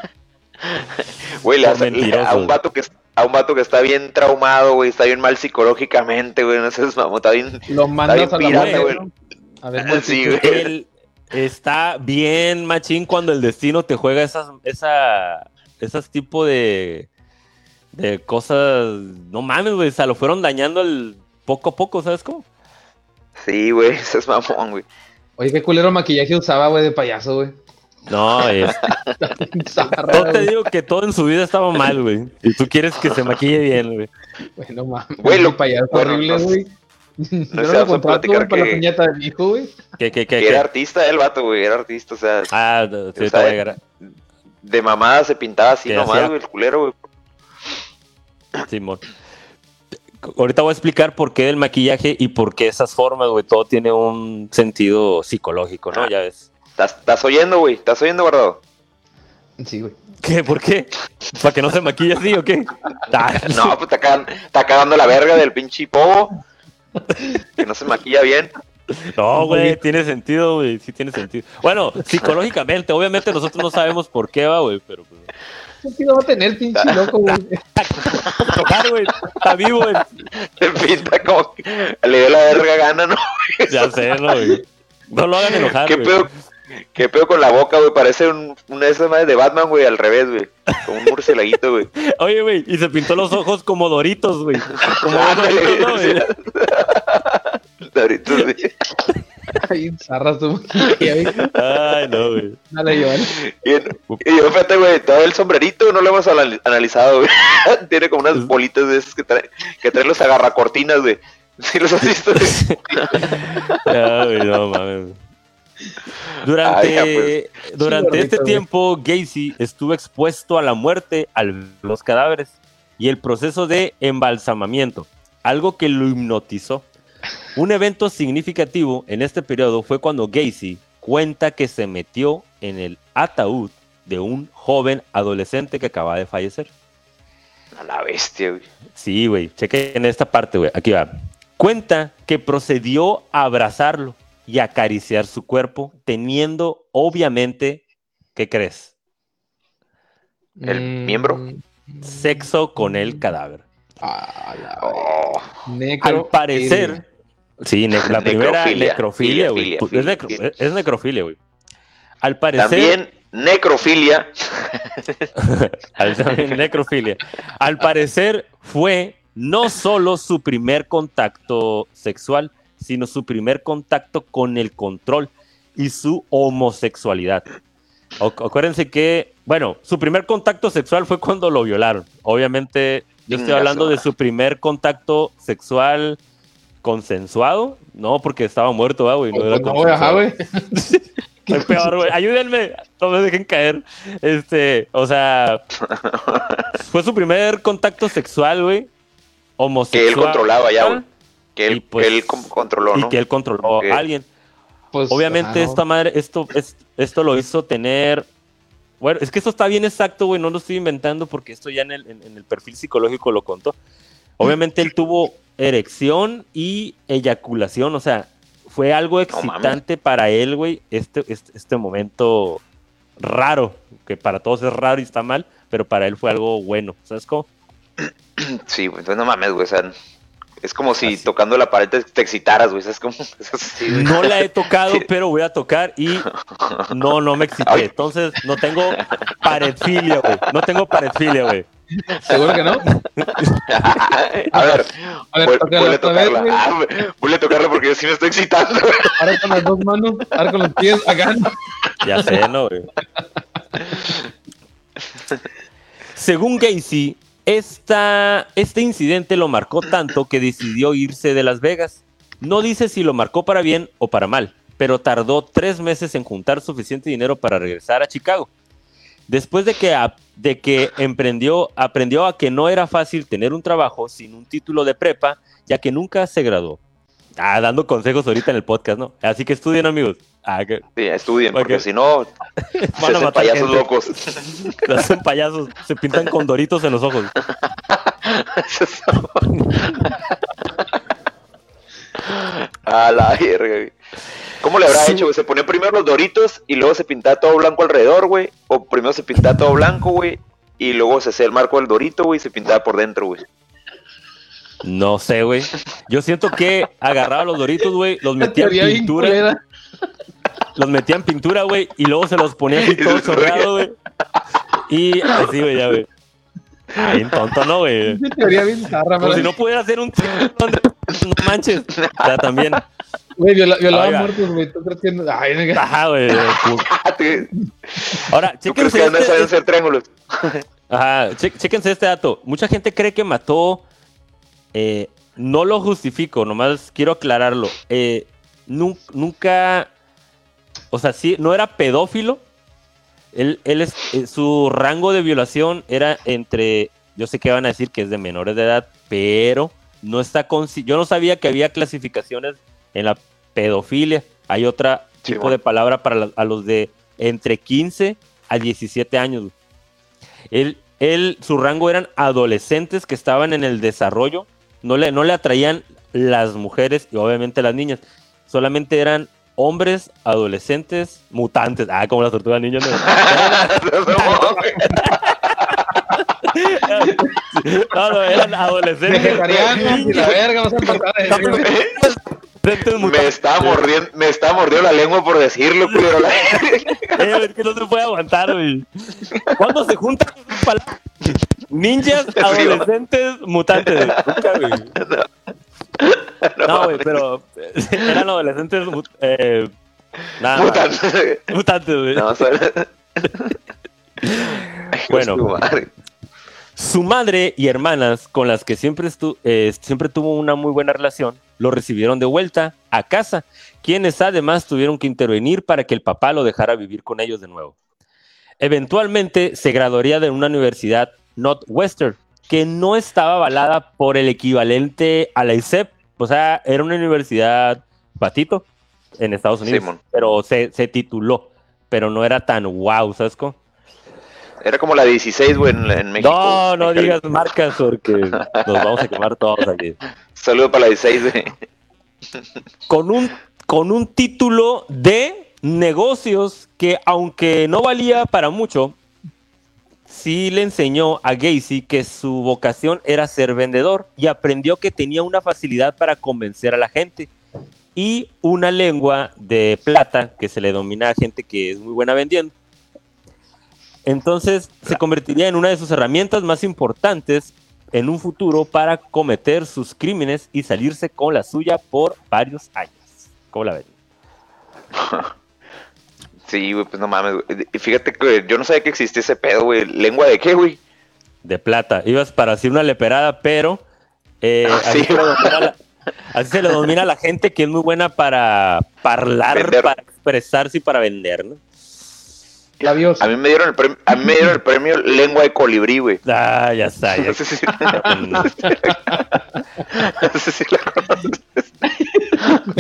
<laughs> Güey, hace- mentiroso, a un vato que a un vato que está bien traumado, güey, está bien mal psicológicamente, güey, no sé, mamón, está bien. Lo mandas bien a la pirata, muerte, güey. ¿no? A ver, Sí, güey. Él está bien machín cuando el destino te juega esas, esa, esas tipo de, de cosas. No mames, güey. O sea, lo fueron dañando el poco a poco, ¿sabes cómo? Sí, güey, <laughs> ese es mamón, güey. Oye, qué culero maquillaje usaba, güey, de payaso, güey. No, es, <laughs> Yo te digo que todo en su vida estaba mal, güey. Y tú quieres que se maquille bien, güey. Bueno, mames. Güey, lo- payaso bueno, horrible, no- güey. no <laughs> Yo sé, no vamos a platicar para la que- piñata de mi hijo, güey. ¿Qué, qué, qué? Que qué? era artista el vato, güey, era artista, o sea, Ah, sí, O sea, voy a agarrar. de mamada se pintaba así ¿Qué nomás, hacía? güey, el culero, güey. Simón. Ahorita voy a explicar por qué el maquillaje y por qué esas formas, güey. Todo tiene un sentido psicológico, ¿no? Ya ves. ¿Estás, estás oyendo, güey? ¿Estás oyendo, guardado? Sí, güey. ¿Qué? ¿Por qué? ¿Para que no se maquille así o qué? <laughs> No, pues está cagando, está cagando la verga del pinche povo. Que no se maquilla bien. No, güey, tiene sentido, güey. Sí tiene sentido. Bueno, psicológicamente, obviamente nosotros no sabemos por qué va, güey, pero pues. ¿Qué sentido va a tener, pinche loco, güey? Tocar, güey. Está vivo, güey. Se pinta como que le dio la verga gana, ¿no? Ya sé, no, güey. No lo hagan enojar, ¿Qué güey. pedo, ¿Qué pedo con la boca, güey? Parece un, una de esas madres de Batman, güey, al revés, güey. Como un murcielaguito, güey. <laughs> Oye, güey, y se pintó los ojos como doritos, güey. Como Ah, doritos, ¿no, güey? Ahorita <laughs> sí. Ay, zarras tu maquillaje, güey. Ay, no, güey. Dale, Joan. Y, y yo, fíjate, güey, todo el sombrerito no lo hemos anali- analizado, güey. <laughs> Tiene como unas bolitas de esas que trae, que traen los agarracortinas, güey. ¿Sí los has visto? güey? Güey, no mames. Durante, ya, pues. durante Sí, este tiempo, Gacy estuvo expuesto a la muerte ver los cadáveres y el proceso de embalsamamiento, algo que lo hipnotizó. Un evento significativo en este periodo fue cuando Gacy cuenta que se metió en el ataúd de un joven adolescente que acaba de fallecer. A la bestia, güey. Sí, güey. Cheque en esta parte, güey. Aquí va. Cuenta que procedió a abrazarlo y acariciar su cuerpo, teniendo, obviamente, ¿qué crees? ¿El Mm, miembro? Sexo con el cadáver. ah, la- Oh, Al parecer, sí, ne- la primera Necrofilia, necrofilia, güey. es, necro- es- es necrofilia, güey. Al parecer, También necrofilia. <laughs> al- también necrofilia. Al parecer fue no solo su primer contacto sexual, sino su primer contacto con el control y su homosexualidad. Acuérdense que, bueno, su primer contacto sexual fue cuando lo violaron. Obviamente, yo estoy Chinga hablando de su primer contacto sexual consensuado, no porque estaba muerto, ¿verdad, güey. No era Pues no, güey, ajá, consensuado. güey. Soy peor, güey. Ayúdenme, no me dejen caer. Este, o sea, <laughs> fue su primer contacto sexual, güey. Homosexual. Que él controlaba ya, güey. Que él, pues- él controló, Y ¿no? que él controló a alguien. Pues, Obviamente, esta madre, esto, es- esto lo hizo tener. Bueno, es que esto está bien exacto, güey. No lo estoy inventando porque esto ya en el, en- en el perfil psicológico lo contó. Obviamente, él tuvo erección y eyaculación. O sea, fue algo excitante para él, güey. Este, este, este momento raro, que para todos es raro y está mal, pero para él fue algo bueno. ¿Sabes cómo? Sí, güey. Entonces no mames, güey. O sea, es como si Así. tocando la pared te, te excitaras, güey. <laughs> Es como. Es. No la he tocado, pero voy a tocar y no, no me excité. Ay. Entonces, no tengo paredfilia, güey. No tengo paredfilia, güey. ¿Seguro que no? <laughs> a ver, A ver, vuelve a vez, tocarla. güey. Ah, vuelve a tocarla porque yo sí me estoy excitando. güey. Ahora con las dos manos, ahora con los pies acá. Ya sé, ¿no, güey? Según Gacy, este incidente lo marcó tanto que decidió irse de Las Vegas. No dice si lo marcó para bien o para mal, pero tardó tres meses en juntar suficiente dinero para regresar a Chicago. Después de que, de que emprendió, aprendió a que no era fácil tener un trabajo sin un título de prepa, ya que nunca se graduó. Ah, dando consejos ahorita en el podcast, ¿no? Así que estudien, amigos. Ah, que Sí, estudien, porque si no, se <laughs> van a hacen matar payasos gente. locos. <laughs> Se hacen payasos, se pintan con doritos en los ojos. <laughs> A la verga, güey. ¿Cómo le habrá hecho, güey? ¿Se ponía primero los doritos y luego se pintaba todo blanco alrededor, güey? ¿O primero se pintaba todo blanco, güey? Y luego se hacía el marco del dorito, güey, y se pintaba por dentro, güey. No sé, güey. Yo siento que agarraba los doritos, güey, los metía en pintura. Los metía en pintura, güey, y luego se los ponía así <laughs> Y todo chorreado, güey. Y así, güey, ya, güey. Ay, bien tonto, ¿no, güey? Teoría bien zarra, Como si no pudiera hacer un... No manches. O sea, también... Güey, viola, violaba Oiga. muertos, güey. <laughs> ¿Tú crees que no? Ay, nega. Ajá, güey. Ah, ¿tú- Ahora, ¿Tú crees chéquense que no este- saben hacer triángulos? Ajá, chéquense este dato. Mucha gente cree que mató. eh, no lo justifico, nomás quiero aclararlo. Eh, nun- nunca. O sea, sí, no era pedófilo. Él, él es, eh, su rango de violación era entre. Yo sé que van a decir que es de menores de edad, pero no está con. Yo no sabía que había clasificaciones en la pedofilia. Hay otra Sí, tipo bueno. de palabra para la- a los de entre 15 a 17 años. Él, él, su rango eran adolescentes que estaban en el desarrollo. No le, no le atraían las mujeres y obviamente las niñas. Solamente eran hombres, adolescentes, mutantes. Ah, como las tortugas niñas. <laughs> No, no, eran adolescentes. Vegetarianos y la verga, vas a. Adolescentes me estaba mordiendo, me estaba mordiendo la lengua por decirlo, culero. <laughs> La- Eh, es que no se puede aguantar, güey. ¿Cuándo se juntan? Ninjas, adolescentes, mutantes. Nunca, güey. No, güey, pero eh, eran adolescentes eh, nada mutantes, güey. No, suena- <laughs> Bueno. Su madre. Su madre y hermanas, con las que siempre, estu- eh, siempre tuvo una muy buena relación, lo recibieron de vuelta a casa, quienes además tuvieron que intervenir para que el papá lo dejara vivir con ellos de nuevo. Eventualmente se graduaría de una universidad Northwestern, que no estaba avalada por el equivalente a la ISEP, o sea, era una universidad patito en Estados Unidos, pero se, se tituló, pero no era tan wow, ¿sabes cómo? Era como la 16, güey, en, en México. No, no digas marcas porque nos vamos a quemar todos aquí. Saludo para la 16, güey. Con un, con un título de negocios que, aunque no valía para mucho, sí le enseñó a Gacy que su vocación era ser vendedor y aprendió que tenía una facilidad para convencer a la gente y una lengua de plata que se le domina a gente que es muy buena vendiendo. Entonces se convertiría en una de sus herramientas más importantes en un futuro para cometer sus crímenes y salirse con la suya por varios años. ¿Cómo la ven? <laughs> Sí, güey, pues no mames, güey. Y Fíjate que yo no sabía que existía ese pedo, güey. ¿Lengua de qué, güey? De plata. Ibas para hacer una leperada, pero eh, Ah, así, sí. se lo domina la, así se le domina a la gente que es muy buena para hablar, Vender. para expresarse y para vender, ¿no? Labios. A mí me dieron el premio, a mí me dieron el premio Lengua de Colibrí, güey. Ah, ya está. ya No sé si, Mm, no sé si la conoces. <laughs>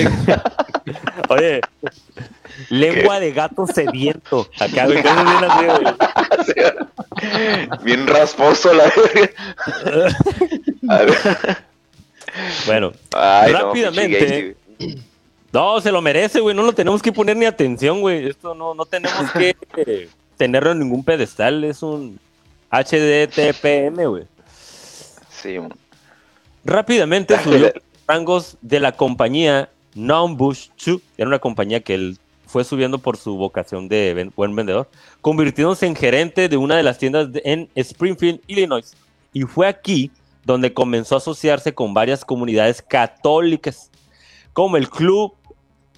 <laughs> Oye, lengua de gato sediento. Acá, bien así, güey. <laughs> Bien rasposo la. A ver. Bueno, Ay, Rápidamente. no, se lo merece, güey. No lo tenemos que poner ni atención, güey. Esto no, no tenemos que eh, tenerlo en ningún pedestal. Es un HDTPM, güey. Sí. Rápidamente <laughs> subió los rangos de la compañía Bush 2, era una compañía que él fue subiendo por su vocación de ven- buen vendedor, convirtiéndose en gerente de una de las tiendas de- en Springfield, Illinois. Y fue aquí donde comenzó a asociarse con varias comunidades católicas, como el Club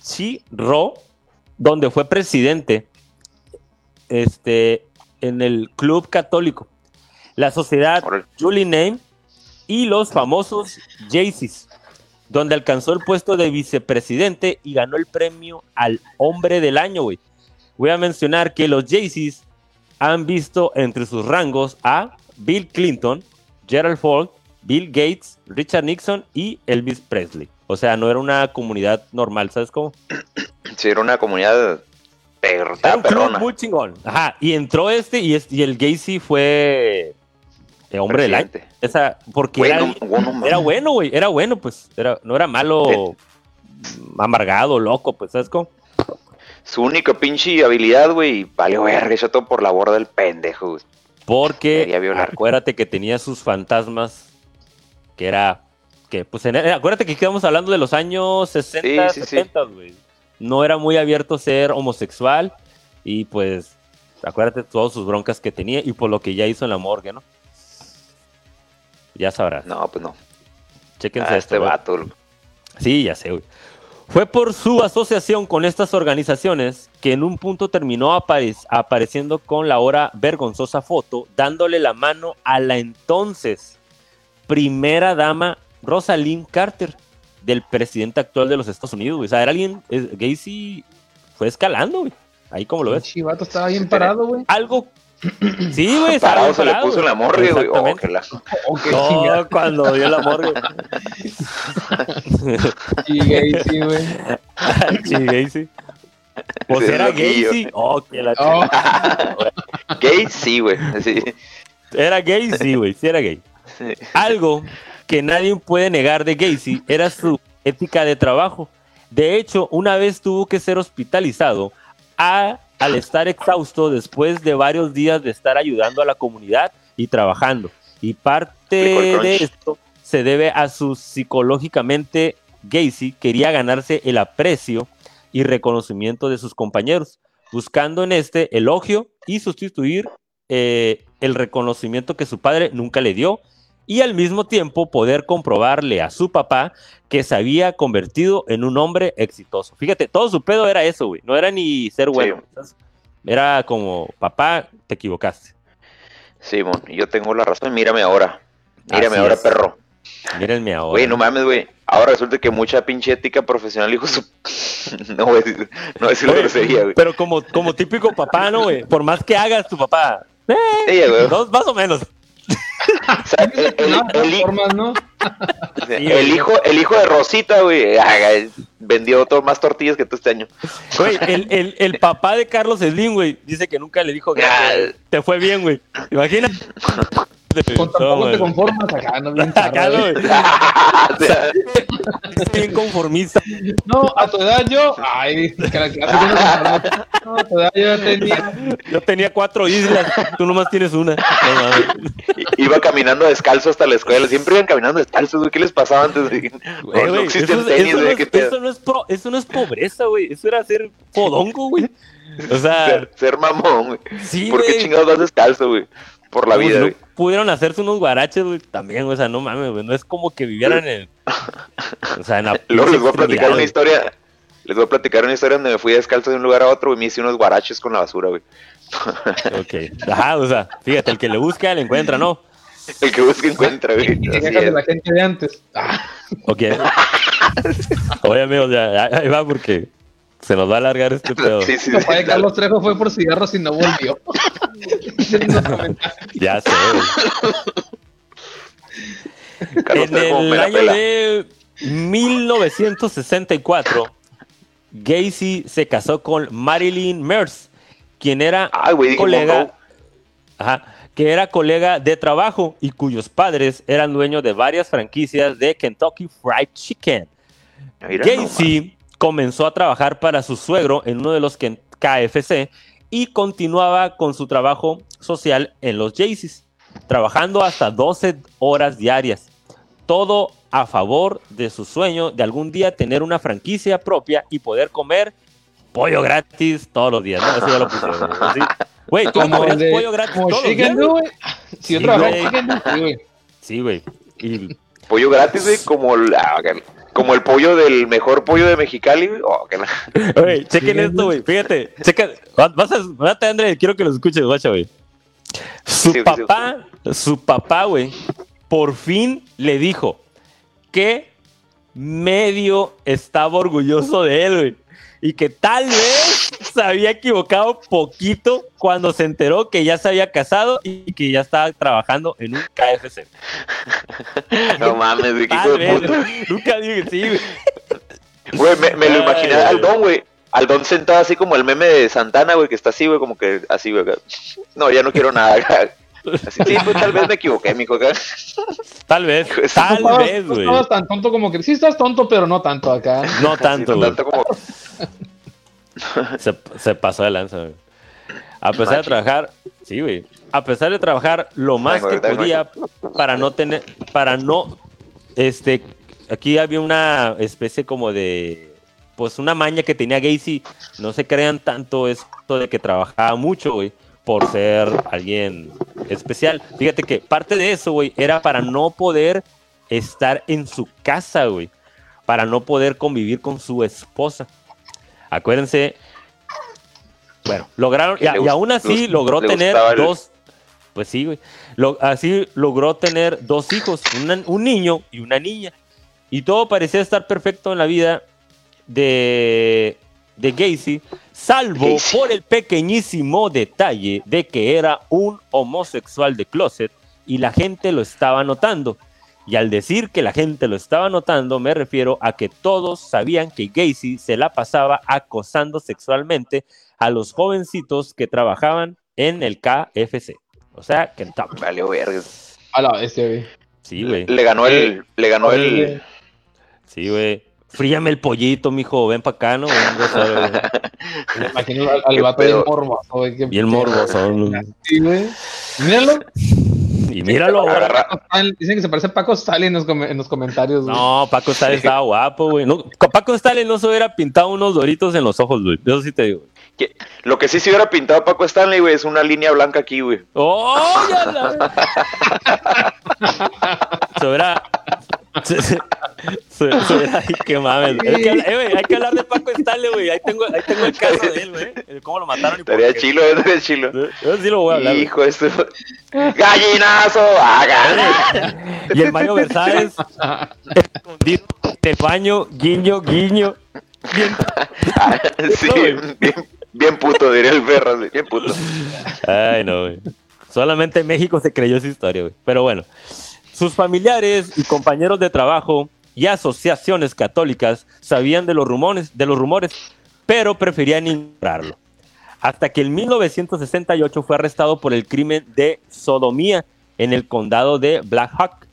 Chi Ro, donde fue presidente este, en el Club Católico, la Sociedad. Julie Name y los famosos Jaycees, donde alcanzó el puesto de vicepresidente y ganó el premio al hombre del año, güey. Voy a mencionar que los Jaycees han visto entre sus rangos a Bill Clinton, Gerald Ford, Bill Gates, Richard Nixon y Elvis Presley. O sea, no era una comunidad normal, ¿sabes cómo? Sí, era una comunidad per- Era un club muy chingón. Ajá, y entró este y, este- y el Gacy fue el hombre del año. Esa, porque Güey, era, no- no mames. era bueno, güey, era bueno, pues, era, no era malo, amargado, loco, pues, ¿sabes cómo? Su única pinche habilidad, güey, valió verga, echó todo por la borda del pendejo, güey. Porque acuérdate que tenía sus fantasmas, que era, que pues, en- acuérdate que quedamos hablando de los años 60, Sí, sí, sí. 70, güey. No era muy abierto ser homosexual y pues, acuérdate todas sus broncas que tenía y por lo que ya hizo en la morgue, ¿no? Ya sabrás. No, pues no. Chéquense Ah, esto, este vato. Sí, ya sé, güey. Fue por su asociación con estas organizaciones que en un punto terminó apare- apareciendo con la ahora vergonzosa foto, dándole la mano a la entonces primera dama Rosalind Carter, del presidente actual de los Estados Unidos, güey. O sea, era alguien, Gacy fue escalando, güey. Ahí como lo ves. Chivato estaba bien parado, güey. Algo... Sí, güey. Parado se le puso en la morgue, güey. Oh, que la... <laughs> Oh, chingada. No, cuando dio la morgue. <laughs> Sí, gay, sí, güey. <laughs> Sí, Gacy. Pues era. Gacy. Oh, que la Oh, Gay, sí, güey. Sí. Era gay, sí, güey, sí era gay. Sí. Algo que nadie puede negar de Gacy era su ética de trabajo. De hecho, una vez tuvo que ser hospitalizado a- al estar exhausto después de varios días de estar ayudando a la comunidad y trabajando. Y parte de esto se debe a su psicológicamente Gacy quería ganarse el aprecio y reconocimiento de sus compañeros, buscando en este elogio y sustituir eh, el reconocimiento que su padre nunca le dio y al mismo tiempo poder comprobarle a su papá que se había convertido en un hombre exitoso. Fíjate, todo su pedo era eso, güey. No era ni ser bueno. Era como, papá, te equivocaste. Sí, mon, yo tengo la razón. Mírame ahora. Mírame Así ahora, es. perro. Mírenme ahora. Güey, no mames, güey. Ahora resulta que mucha pinche ética profesional, hijo su... <laughs> no decir, no voy a decir Oye, grosería, güey. Pero como, como típico papá, ¿no, güey? Por más que hagas tu papá. eh, Sí, güey. dos, más o menos. O sea, <laughs> el, el- no, el hi- formas, ¿no? Sí, el güey. hijo, el hijo de Rosita, güey, ah, vendió to- más tortillas que tú este año. Güey, el, <laughs> el, el papá de Carlos Slim, güey, dice que nunca le dijo güey. Te fue bien, güey. Imagina. Con tampoco te conformas acá, no bien <laughs> Acá. Bien conformista. No, a tu edad yo, ay, no, a tu edad yo tenía. Yo tenía cuatro islas, tú nomás tienes una. Iba caminando descalzo hasta la escuela. Siempre iban caminando descalzos, güey. ¿Qué les pasaba antes? de- Güey, no, existen tenis, eso no güey. eso no es pro- eso no es pobreza, güey. Eso era ser podongo, güey. O sea, Ser, ser mamón, güey. sí, ¿Por qué chingados vas descalzo, güey? Por la vida, si no güey. pudieron hacerse unos guaraches, güey, también, o sea, no mames, güey. No es como que vivieran en. O sea, en la. <laughs> Luego les voy a platicar una historia. Les voy a platicar una historia donde me fui descalzo de un lugar a otro y me hice unos guaraches con la basura, güey. Ok. Ajá, o sea, fíjate, el que le busca, le encuentra, ¿no? El que busque encuentra, güey. De es. la gente de antes. Ah, <laughs> Ok. Oye, amigos, ya, ahí va porque se nos va a alargar este <laughs> pedo. Sí, sí, el papá sí, de Carlos Trejo fue por cigarros y no volvió. <laughs> Ya sé, En el año de 1964, Gacy se casó con Marilyn Merce, quien era Ay, colega, ajá, que era colega de trabajo y cuyos padres eran dueños de varias franquicias de Kentucky Fried Chicken. Gacy comenzó a trabajar para su suegro en uno de los KFC y continuaba con su trabajo social en los Jaycees, trabajando hasta 12 horas diarias. Todo a favor de su sueño de algún día tener una franquicia propia y poder comer pollo gratis todos los días. ¿no? Eso ya lo pusieron. Güey, ¿tú comerías de pollo gratis como todos los días? Si Sí, güey. Chicken sí, güey. Sí, güey. Y Pollo gratis, güey, como, ok. Como el pollo del mejor pollo de Mexicali, güey. Oh, que la- <laughs> Oye, chequen Sí, esto, güey. Fíjate, checa. Vas a, mate, André, quiero que lo escuches, guacha, güey. Su Sí, sí, papá, su papá, güey, por fin le dijo que medio estaba orgulloso de él, güey. Y que tal vez se había equivocado poquito cuando se enteró que ya se había casado y que ya estaba trabajando en un KFC. No mames, güey, qué hijo de vez. puta. Nunca dije sí, güey. Güey, me, me lo imaginé al Don, güey. Al Don sentado así como el meme de Santana, güey, que está así, güey, como que así, güey. No, ya no quiero nada. Así, sí, pues tal vez me equivoqué, mijo. acá. Tal vez, tal No vez, no güey. estabas tan tonto como que. Sí, estás tonto, pero no tanto acá. No tanto, no güey. tanto como. Se, se pasó de lanza, güey. A pesar de trabajar, sí, güey. A pesar de trabajar lo más que podía para no tener, para no, este, aquí había una especie como de, pues una maña que tenía Gacy. No se crean tanto esto de que trabajaba mucho, güey, por ser alguien especial. Fíjate que parte de eso, güey, era para no poder estar en su casa, güey. Para no poder convivir con su esposa. Acuérdense. Bueno, lograron, y, y aún así logró tener el- dos. Pues sí, güey. Lo- así logró tener dos hijos, una- un niño y una niña. Y todo parecía estar perfecto en la vida de, de Gacy, salvo Gacy. por el pequeñísimo detalle de que era un homosexual de closet y la gente lo estaba notando. Y al decir que la gente lo estaba notando, me refiero a que todos sabían que Gacy se la pasaba acosando sexualmente a los jovencitos que trabajaban en el KFC. O sea, Kentucky. Vale, verga. A la bestia, güey. Sí, güey. Le ganó el. Le ganó el. Sí, güey. Fríame el pollito, mijo. Ven para acá, ¿no? <laughs> Me imagino al, al vato bien morboso, güey. Bien morbosón. <laughs> Sí, güey. Míralo. Y <laughs> míralo. Agarra- Dicen que se parece a Paco Stalin en los, come- en los comentarios, güey. No, Paco Stalin estaba guapo, güey. No, Paco Stalin no se hubiera pintado unos doritos en los ojos, güey. Eso sí te digo. Lo que sí se hubiera pintado Paco Stanley, güey, es una línea blanca aquí, güey. ¡Oh! ya la- <laughs> Se hubiera. Se, se, se- se hubiera. Ay, qué mames. Hay que, hablar- eh, hay que hablar de Paco Stalin, güey. Ahí tengo, ahí tengo el caso de él, güey. Cómo lo mataron y por Estaría chilo, eh, estaría chilo. Yo sí lo voy a hablar. Hijo de su... ¡Gallinazo! ¡Haga! Y el Mario Versáez escondido en el baño, guiño, guiño. Bien- Sí, No, güey. bien, bien puto, diría el perro, sí, bien puto. Ay, no, güey. Solamente en México se creyó esa historia, güey. Pero bueno, sus familiares y compañeros de trabajo y asociaciones católicas sabían de los rumores, de los rumores, pero preferían ignorarlo. Hasta que en 1968 fue arrestado por el crimen de sodomía en el condado de Black Hawk.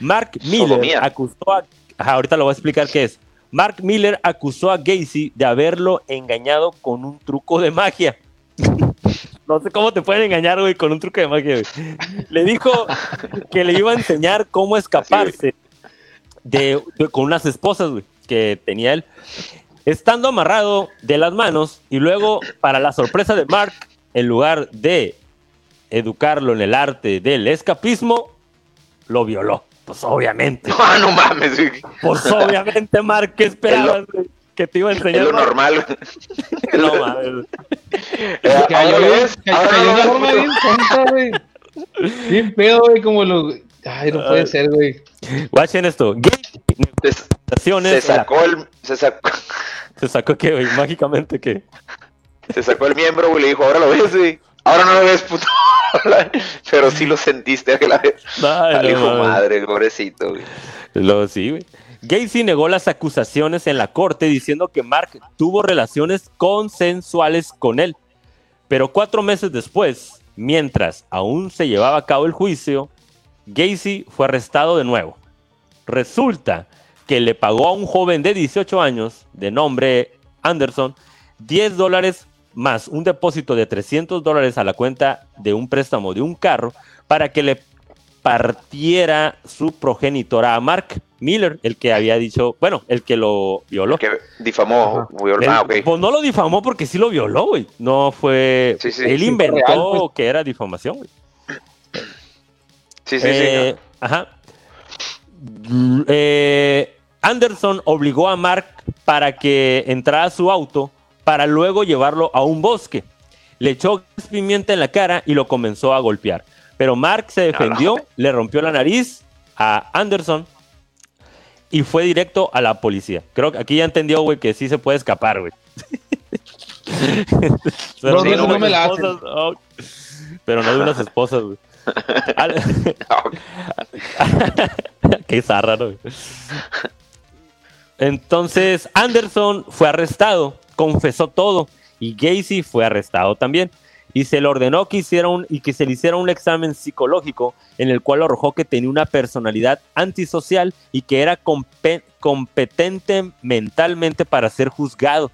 Mark Miller Sodomía. acusó a... Ahorita lo voy a explicar qué es. Mark Miller acusó a Gacy de haberlo engañado con un truco de magia. <laughs> No sé cómo te pueden engañar, güey, con un truco de magia, güey. Le dijo que le iba a enseñar cómo escaparse de, de- con unas esposas, güey, que tenía él. Estando amarrado de las manos y luego, para la sorpresa de Mark, en lugar de educarlo en el arte del escapismo, lo violó. Pues obviamente. No, <laughs> no mames, güey. Pues obviamente, Mark, ¿qué esperabas, güey? Que te iba a Es enseñar. lo Mark? normal. <laughs> No mames. Eh, Cayó, lo cayó lo forma bien tonta, güey. Bien pedo, güey, como lo. Ay, no puede ser, güey. Watchen esto. Se, sacó el, se sacó, <laughs> se sacó que, güey, mágicamente que. se sacó el miembro, güey, le dijo, ahora lo ves, güey. Ahora no lo ves, puto. <laughs> Pero sí lo sentiste la vez. Ay, Al no hijo madre, pobrecito, güey. Lo sí, güey. Gacy negó las acusaciones en la corte diciendo que Mark tuvo relaciones consensuales con él. Pero cuatro meses después, mientras aún se llevaba a cabo el juicio, Gacy fue arrestado de nuevo. Resulta que le pagó a un joven de 18 años, de nombre Anderson, 10 dólares más un depósito de 300 dólares a la cuenta de un préstamo de un carro para que le partiera su progenitora a Mark Miller, el que había dicho, bueno, el que lo violó. Que difamó. Él- Ah. Pues no lo difamó porque sí lo violó, güey. No fue. Sí, sí. él Sí, inventó real, pues. que era difamación, güey. Sí, sí, Eh, Ajá. Eh, Anderson obligó a Mark para que entrara a su auto para luego llevarlo a un bosque. Le echó pimienta en la cara y lo comenzó a golpear. Pero Mark se defendió, le rompió la nariz a Anderson y fue directo a la policía. Creo que aquí ya entendió, güey, que sí se puede escapar, güey. <laughs> Pero no me la esposas, oh, Pero no de unas esposas, güey. <laughs> Qué zarra, ¿no? Entonces, Anderson fue arrestado, confesó todo, y Gacy fue arrestado también. Y se le ordenó que, hiciera un, y que se le hiciera un examen psicológico en el cual arrojó que tenía una personalidad antisocial y que era compe- competente mentalmente para ser juzgado.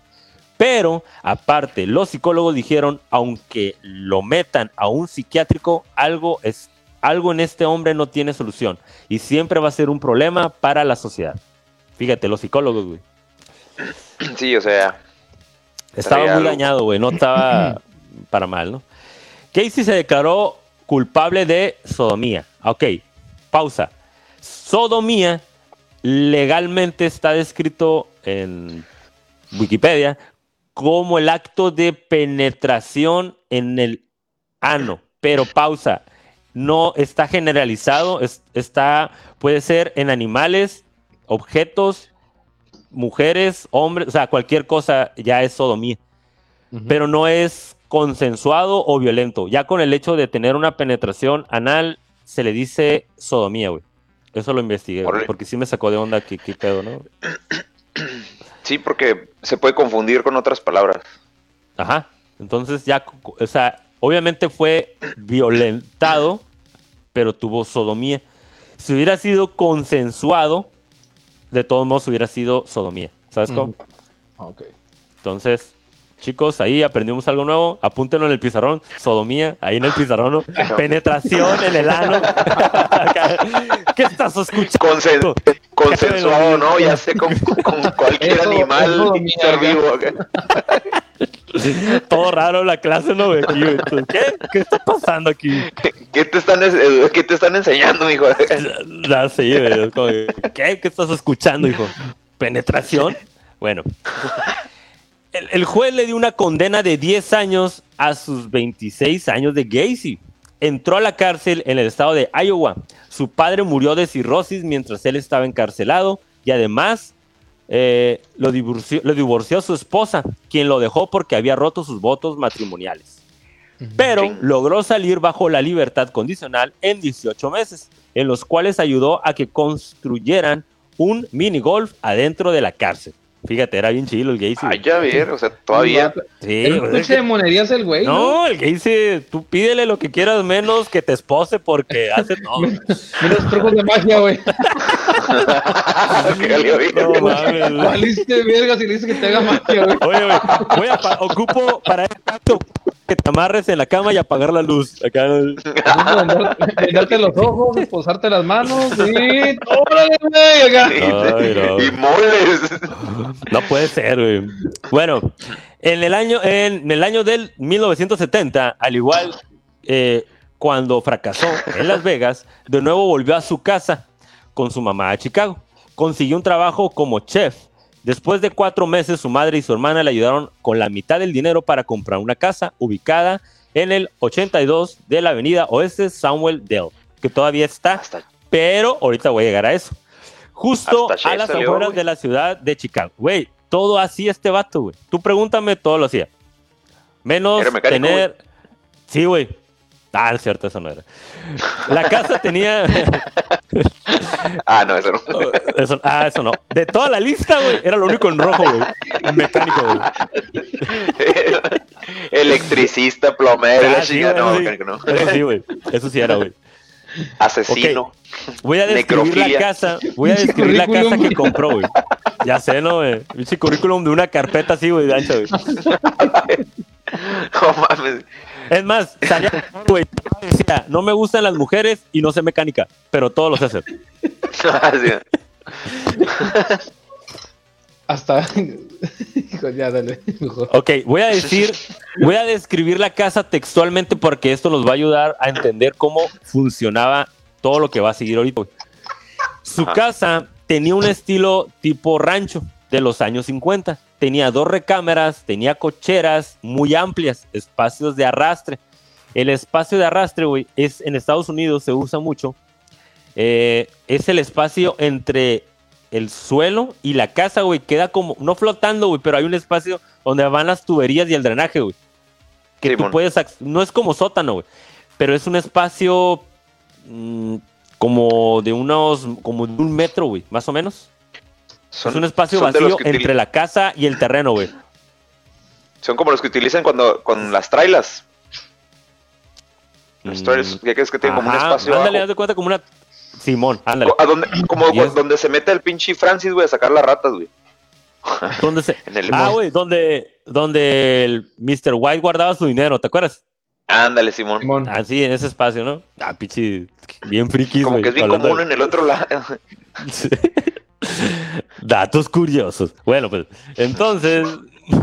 Pero, aparte, los psicólogos dijeron, aunque lo metan a un psiquiátrico, algo, es, algo en este hombre no tiene solución y siempre va a ser un problema para la sociedad. Fíjate, los psicólogos, güey. Sí, o sea, Estaba muy algo. dañado, güey. No estaba <clears throat> para mal, ¿no? Casey se declaró culpable de sodomía. Ok, pausa. Sodomía legalmente está descrito en Wikipedia como el acto de penetración en el ano. Pero pausa. No está generalizado. es- está, puede ser en animales, objetos, mujeres, hombres, o sea, cualquier cosa ya es sodomía pero no es consensuado o violento. Ya con el hecho de tener una penetración anal, se le dice sodomía, güey. Eso lo investigué, güey, Órale. porque sí me sacó de onda qué, qué pedo, ¿no? <clears throat> sí, porque se puede confundir con otras palabras. Ajá. Entonces ya, o sea, obviamente fue violentado, pero tuvo sodomía. Si hubiera sido consensuado, de todos modos hubiera sido sodomía. ¿Sabes cómo? Ok. Entonces, chicos, ahí aprendimos algo nuevo. Apúntenlo en el pizarrón. Sodomía, ahí en el pizarrón. ¿no? Penetración en el ano. <laughs> ¿Qué estás escuchando? Consen- consensuado, ¿no? Ya sé, con, con cualquier Eso- animal, ser vivo. Todo raro la clase, ¿no? güey? ¿Qué? ¿Qué está pasando aquí? ¿Qué te están, es- qué te están enseñando, hijo? <laughs> Ya sí, güey, ¿Qué? ¿Qué estás escuchando, hijo? ¿Penetración? Bueno. El, el juez le dio una condena de 10 años a sus 26 años de Gacy. Entró a la cárcel en el estado de Iowa. Su padre murió de cirrosis mientras él estaba encarcelado y además eh, lo, divorció, lo divorció su esposa, quien lo dejó porque había roto sus votos matrimoniales pero Sí. logró salir bajo la libertad condicional en 18 meses, en los cuales ayudó a que construyeran un mini golf adentro de la cárcel. Fíjate, era bien chilo el Gacy. Ay, ya ver, o sea, todavía. Sí, pues, pinche que- de monerías el güey, ¿no? No, el Gacy, tú pídele lo que quieras menos que te espose porque hace todo. <laughs> Los trucos de magia, güey. <laughs> <laughs> No mames. Valiste verga si le dices que te haga magia, güey. Oye, güey, voy a pa- ocupo para acto que te amarres en la cama y apagar la luz. Acá, Vendarte los ojos, esposarte las manos y... <laughs> ¡Órale, güey! Acá. Ay, no. Y moles. No puede ser, güey. Bueno, en el año, en el año del 1970, al igual eh, cuando fracasó en Las Vegas, de nuevo volvió a su casa con su mamá a Chicago. Consiguió un trabajo como chef. Después de cuatro meses, su madre y su hermana le ayudaron con la mitad del dinero para comprar una casa ubicada en el 82 de la avenida Oeste Samuel Dell, que todavía está Hasta pero ahorita voy a llegar a eso. Justo a las salió, afueras de la ciudad de Chicago. Güey, todo hacía este vato, güey. Tú pregúntame, todo lo hacía. Menos mecánico, tener... Sí, güey. Ah, es cierto, eso no era. La casa tenía... <laughs> Ah, no, eso no. eso- ah, eso no. De toda la lista, güey, era lo único en rojo, güey. Mecánico, güey. <laughs> Electricista, plomero, Ah, sí, no, sí. mecánico no. Eso sí, güey. Eso sí era, güey. Asesino. Voy a describir Necrofilia. la casa, voy a describir la casa que compró, güey. Ya sé, ¿no, güey? Pinche currículum de una carpeta así, güey, de ancha, güey. <laughs> No mames. Es más, salía, güey, decía, no me gustan las mujeres y no sé mecánica, pero todo lo sé hacer. Así. <laughs> Hasta... Hijo, ya, dale. Ok, voy a decir, voy a describir la casa textualmente porque esto nos va a ayudar a entender cómo funcionaba todo lo que va a seguir ahorita. Su casa tenía un estilo tipo rancho de los años 50. Tenía dos recámaras, tenía cocheras muy amplias, espacios de arrastre. El espacio de arrastre, güey, es en Estados Unidos se usa mucho. Eh, es el espacio entre el suelo y la casa, güey, queda como, no flotando, güey, pero hay un espacio donde van las tuberías y el drenaje, güey. Que tú puedes, no es como sótano, güey, pero es un espacio mm, como de unos, como de un metro, güey, más o menos. Son, es un espacio los vacío entre la casa y el terreno, güey. Son como los que utilizan cuando con las trailas. Las Mm, trailers, ya que es que tienen como un espacio Ándale, haz de cuenta como una... Simón, ándale. A donde, como donde se mete el pinche Francis, güey, a sacar las ratas, güey. <laughs> ¿Dónde se... <laughs> En el Ah, güey, donde, donde el Mr. White guardaba su dinero, ¿te acuerdas? Ándale, Simón. Simón. Así, en ese espacio, ¿no? Ah, pichi, bien friki. Como que es bien común en el otro lado. <laughs> Datos curiosos. Bueno, pues, entonces. <laughs>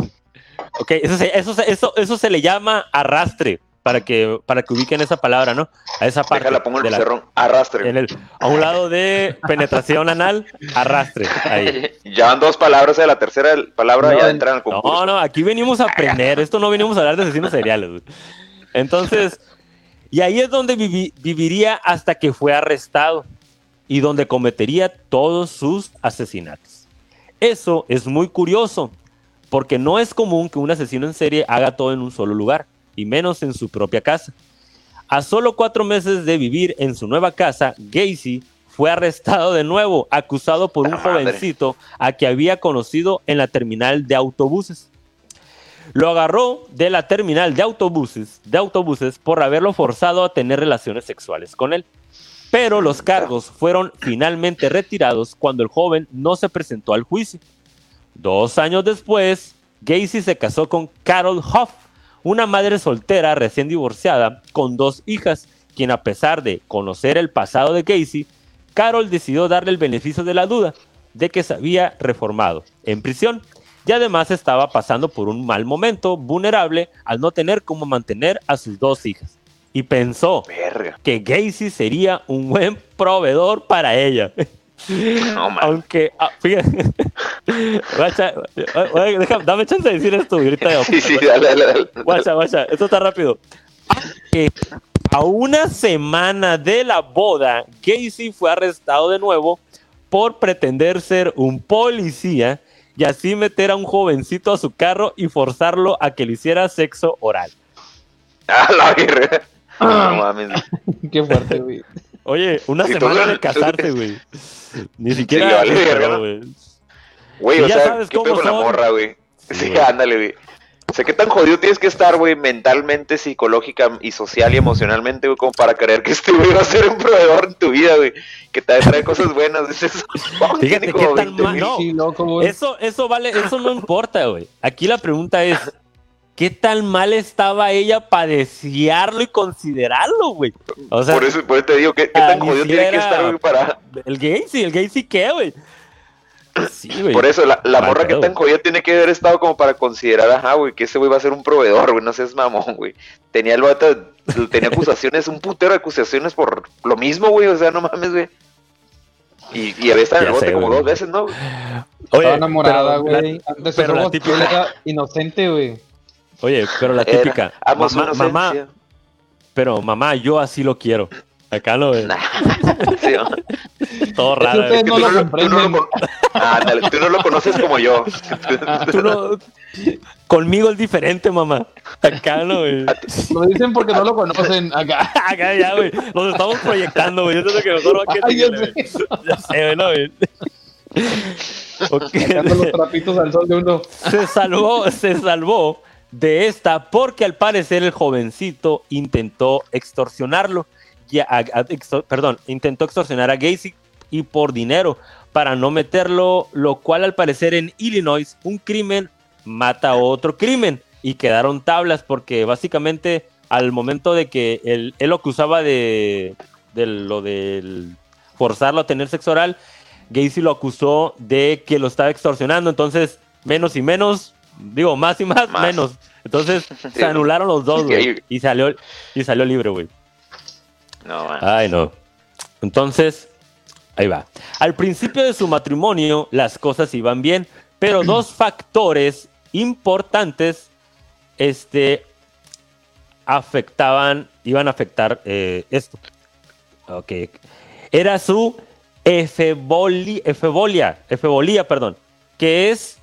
Ok, eso se, eso, se- eso, eso se le llama arrastre, para que, para que ubiquen esa palabra, ¿no? A esa parte. Déjala, pongo el de la-. Arrastre. en el, a un lado de penetración anal, arrastre. Ahí. <laughs> Ya van dos palabras de la tercera palabra No, ya en- entran al concurso. No, no, aquí venimos a aprender. Esto no venimos a hablar de asesinos seriales. Entonces, y ahí es donde vivi- viviría hasta que fue arrestado y donde cometería todos sus asesinatos. Eso es muy curioso, porque no es común que un asesino en serie haga todo en un solo lugar, y menos en su propia casa. A solo cuatro meses de vivir en su nueva casa, Gacy fue arrestado de nuevo, acusado por un madre. jovencito a que había conocido en la terminal de autobuses. Lo agarró de la terminal de autobuses, de autobuses por haberlo forzado a tener relaciones sexuales con él. Pero los cargos fueron finalmente retirados cuando el joven no se presentó al juicio. Dos años después, Gacy se casó con Carol Hoff, una madre soltera recién divorciada con dos hijas, quien a pesar de conocer el pasado de Gacy, Carol decidió darle el beneficio de la duda de que se había reformado en prisión y además estaba pasando por un mal momento vulnerable al no tener cómo mantener a sus dos hijas. Y pensó Verga. que Gacy sería un buen proveedor para ella. No, man. Aunque, ah, fíjate, <laughs> Guacha, oye, deja- dame chance de decir esto ahorita. Sí, sí, dale, dale, dale. Guacha, guacha, esto está rápido. A una semana de la boda, Gacy fue arrestado de nuevo por pretender ser un policía y así meter a un jovencito a su carro y forzarlo a que le hiciera sexo oral. <laughs> A la. No mames. <laughs> Qué fuerte, güey. Oye, una semana de casarse, güey. Ni siquiera. güey. Güey, o sea, sabes ¿qué pedo con la morra, güey? Sí, ándale, güey. O sea, ¿qué tan jodido tienes que estar, güey, mentalmente, psicológica y social y emocionalmente, güey, como para creer que este güey va a ser un proveedor en tu vida, güey? Que te trae cosas buenas. Dices, "Oh, Fíjate qué como tan 20 mal- mil". no. Eso, eso vale, eso no importa, güey. Aquí la pregunta es, ¿qué tan mal estaba ella para desearlo y considerarlo, güey? O sea, por, eso, por eso te digo, ¿qué, qué tan jodido tiene que estar, güey, para... el gay sí, el gay sí qué, güey. Sí, güey. Por eso, la, la morra que tan güey. jodida tiene que haber estado como para considerar, ajá, güey, que ese güey va a ser un proveedor, güey, no seas mamón, güey. Tenía el vato, tenía acusaciones, un putero de acusaciones por lo mismo, güey, o sea, no mames, güey. Y, y había estado en el bote sé, como güey. dos veces, ¿no? güey? Oye, Estaba enamorada, pero la- güey. Antes pero la típica- inocente, güey. Oye, pero la Era, típica, su mamá, mamá, pero mamá, yo así lo quiero. Acá lo ves, <laughs> Sí, ¿no? todo Es que raro. güey. no Tú lo tú no con- Ándale, tú no lo conoces como yo. <laughs> Tú no- conmigo es diferente, mamá. Acá no, güey. Lo dicen porque no lo conocen acá. <laughs> Acá ya, güey. Nos estamos proyectando, güey. Yo sé que mejor va Ay, ya sé, güey, no, güey. Ok. Sacando los trapitos al sol de uno. se salvó, se salvó de esta porque al parecer el jovencito intentó extorsionarlo. A- a- extor- perdón, intentó extorsionar a Gacy y por dinero para no meterlo, lo cual al parecer en Illinois un crimen mata a otro crimen y quedaron tablas porque básicamente al momento de que él, él lo acusaba de, de lo del forzarlo a tener sexo oral, Gacy lo acusó de que lo estaba extorsionando, entonces menos y menos, digo más y más, Más. menos. Entonces Sí, <laughs> se anularon los dos, güey, y salió y salió libre, güey. No, man. Ay, no. Entonces, ahí va. Al principio de su matrimonio, las cosas iban bien, pero <clears throat> dos factores importantes este, afectaban, iban a afectar eh, esto. Ok. Era su efeboli- efebolia, efebolía, perdón, que es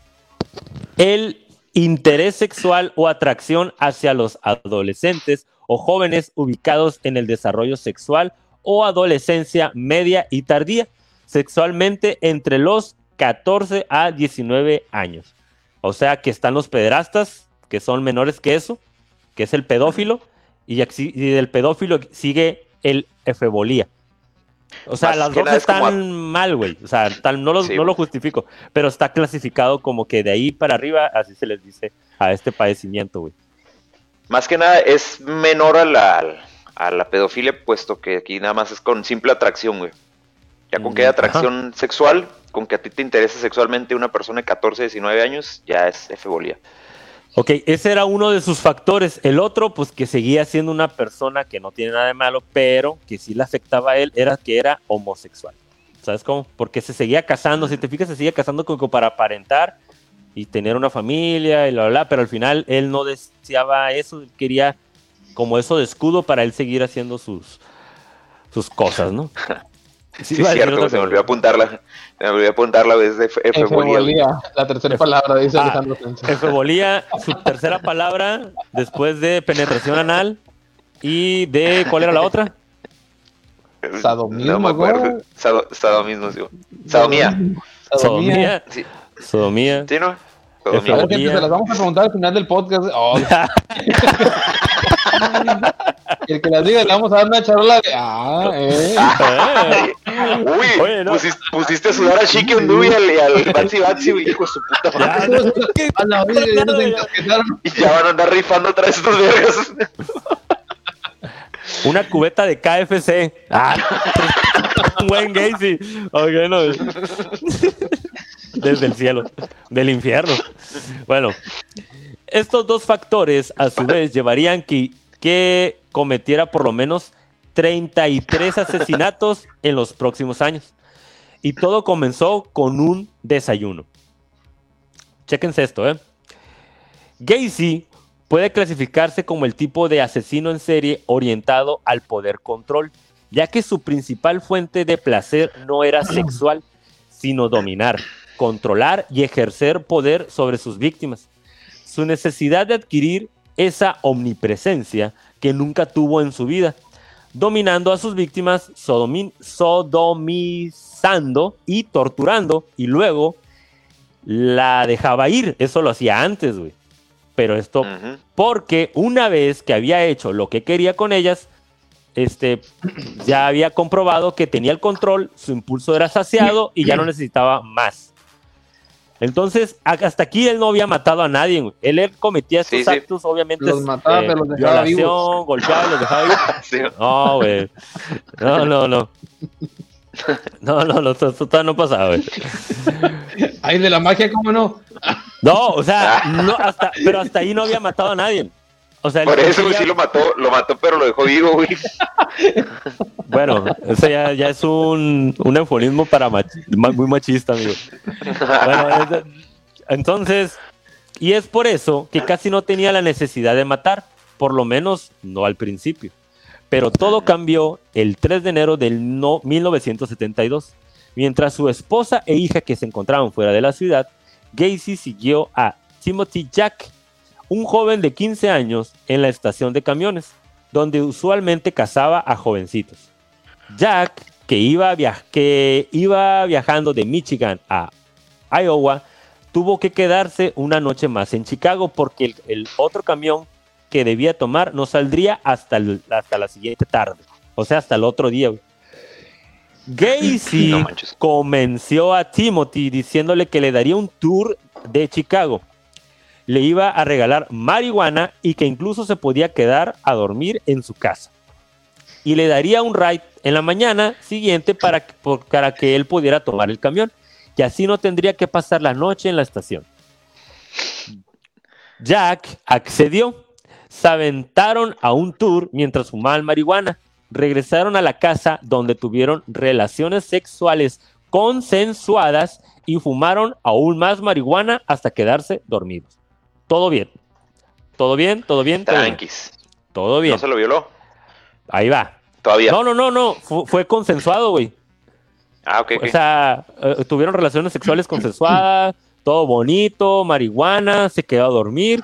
el interés sexual o atracción hacia los adolescentes o jóvenes ubicados en el desarrollo sexual o adolescencia media y tardía, sexualmente entre los 14 a 19 años. O sea que están los pederastas, que son menores que eso, que es el pedófilo, y, del pedófilo sigue el efebolía. O sea, Más las dos nada es como están mal, güey. O sea, tal- no, lo, Sí, no lo justifico, pero está clasificado como que de ahí para arriba, así se les dice a este padecimiento, güey. Más que nada es menor a la, a la pedofilia, puesto que aquí nada más es con simple atracción, güey. Ya con que Mm, haya atracción sexual, con que a ti te interese sexualmente una persona de 14, 19 años, ya es efebolía. Ok, ese era uno de sus factores. El otro, pues que seguía siendo una persona que no tiene nada de malo, pero que sí le afectaba a él, era que era homosexual. ¿Sabes cómo? Porque se seguía casando, si te fijas, se seguía casando como para aparentar y tener una familia y bla, bla, bla, pero al final él no deseaba eso, él quería como eso de escudo para él seguir haciendo sus, sus cosas, ¿no? <laughs> Sí, es cierto, se me olvidó apuntarla. Me olvidó apuntar la vez de efe- efebolía. la tercera palabra, dice Ah. Alejandro Sánchez. Efebolía, su tercera palabra después de penetración anal y de ¿cuál era la otra? Sadomismo, No me acuerdo. Sado- sadomismo, sí. Sadomía. Sodomía. Sí, Sodomía. ¿Sí, no? A Sadomía. ver, gente, se las vamos a preguntar al final del podcast. Oh, <laughs> <laughs> <laughs> el que las diga, le vamos a dar una charola de. Ah, <laughs> eh. Eh, Uy, Oye, no. pusiste, pusiste a sudar a Chique Undu y al, y al Batsy Batsy, güey, hijo de su puta madre. ya, <laughs> A la vida, ya nos encasquetaron. Y ya van a andar rifando otra vez estos vergas. Una cubeta de KFC. Ah, un buen Gacy. Ok, no. Desde el cielo, del infierno. Bueno, estos dos factores a su vez llevarían que, que cometiera por lo menos 33 asesinatos <laughs> en los próximos años. Y todo comenzó con un desayuno. Chéquense esto, ¿eh? Gacy puede clasificarse como el tipo de asesino en serie orientado al poder control, ya que su principal fuente de placer no era <clears throat> sexual, sino dominar, controlar y ejercer poder sobre sus víctimas. Su necesidad de adquirir esa omnipresencia que nunca tuvo en su vida, dominando a sus víctimas, sodomi- sodomizando y torturando, y luego la dejaba ir. Eso lo hacía antes, güey. Pero esto, porque una vez que había hecho lo que quería con ellas, este, ya había comprobado que tenía el control, su impulso era saciado y ya no necesitaba más. Entonces, hasta aquí él no había matado a nadie. güey. Él, él cometía estos Sí, sí. actos, obviamente, Los mataba, pero los dejaba violación, vivos. golpeaba los dejaba vivos. <laughs> Sí. No, güey. No, no, no. No, no, no, esto, esto todavía no pasaba, güey. Ay, de la magia, ¿cómo no? No, o sea, <laughs> no, hasta, pero hasta ahí no había matado a nadie. O sea, él Por eso, sí lo mató, lo mató, pero lo dejó vivo, güey. <laughs> Bueno, eso ya, ya es un, un eufemismo para machi- muy machista, amigo. Bueno, es- entonces, y es por eso que casi no tenía la necesidad de matar, por lo menos no al principio. Pero todo cambió el 3 de enero del no- 1972. Mientras su esposa e hija que se encontraban fuera de la ciudad, Gacy siguió a Timothy Jack, un joven de 15 años, en la estación de camiones, donde usualmente cazaba a jovencitos. Jack, que iba, via- que iba viajando de Michigan a Iowa, tuvo que quedarse una noche más en Chicago porque el, el otro camión que debía tomar no saldría hasta, el- hasta la siguiente tarde, o sea, hasta el otro día. Gacy No convenció a Timothy diciéndole que le daría un tour de Chicago. Le iba a regalar marihuana y que incluso se podía quedar a dormir en su casa. Y le daría un ride en la mañana siguiente para que, para que él pudiera tomar el camión. Y así no tendría que pasar la noche en la estación. Jack accedió. Se aventaron a un tour mientras fumaban marihuana. Regresaron a la casa donde tuvieron relaciones sexuales consensuadas y fumaron aún más marihuana hasta quedarse dormidos. Todo bien. Todo bien, todo bien, todo bien. Todo bien. ¿No se lo violó? Ahí va. Todavía. No, no, no, no. Fu- fue consensuado, güey. Ah, ok, ok. O sea, eh, tuvieron relaciones sexuales consensuadas, <clears throat> todo bonito, marihuana, se quedó a dormir,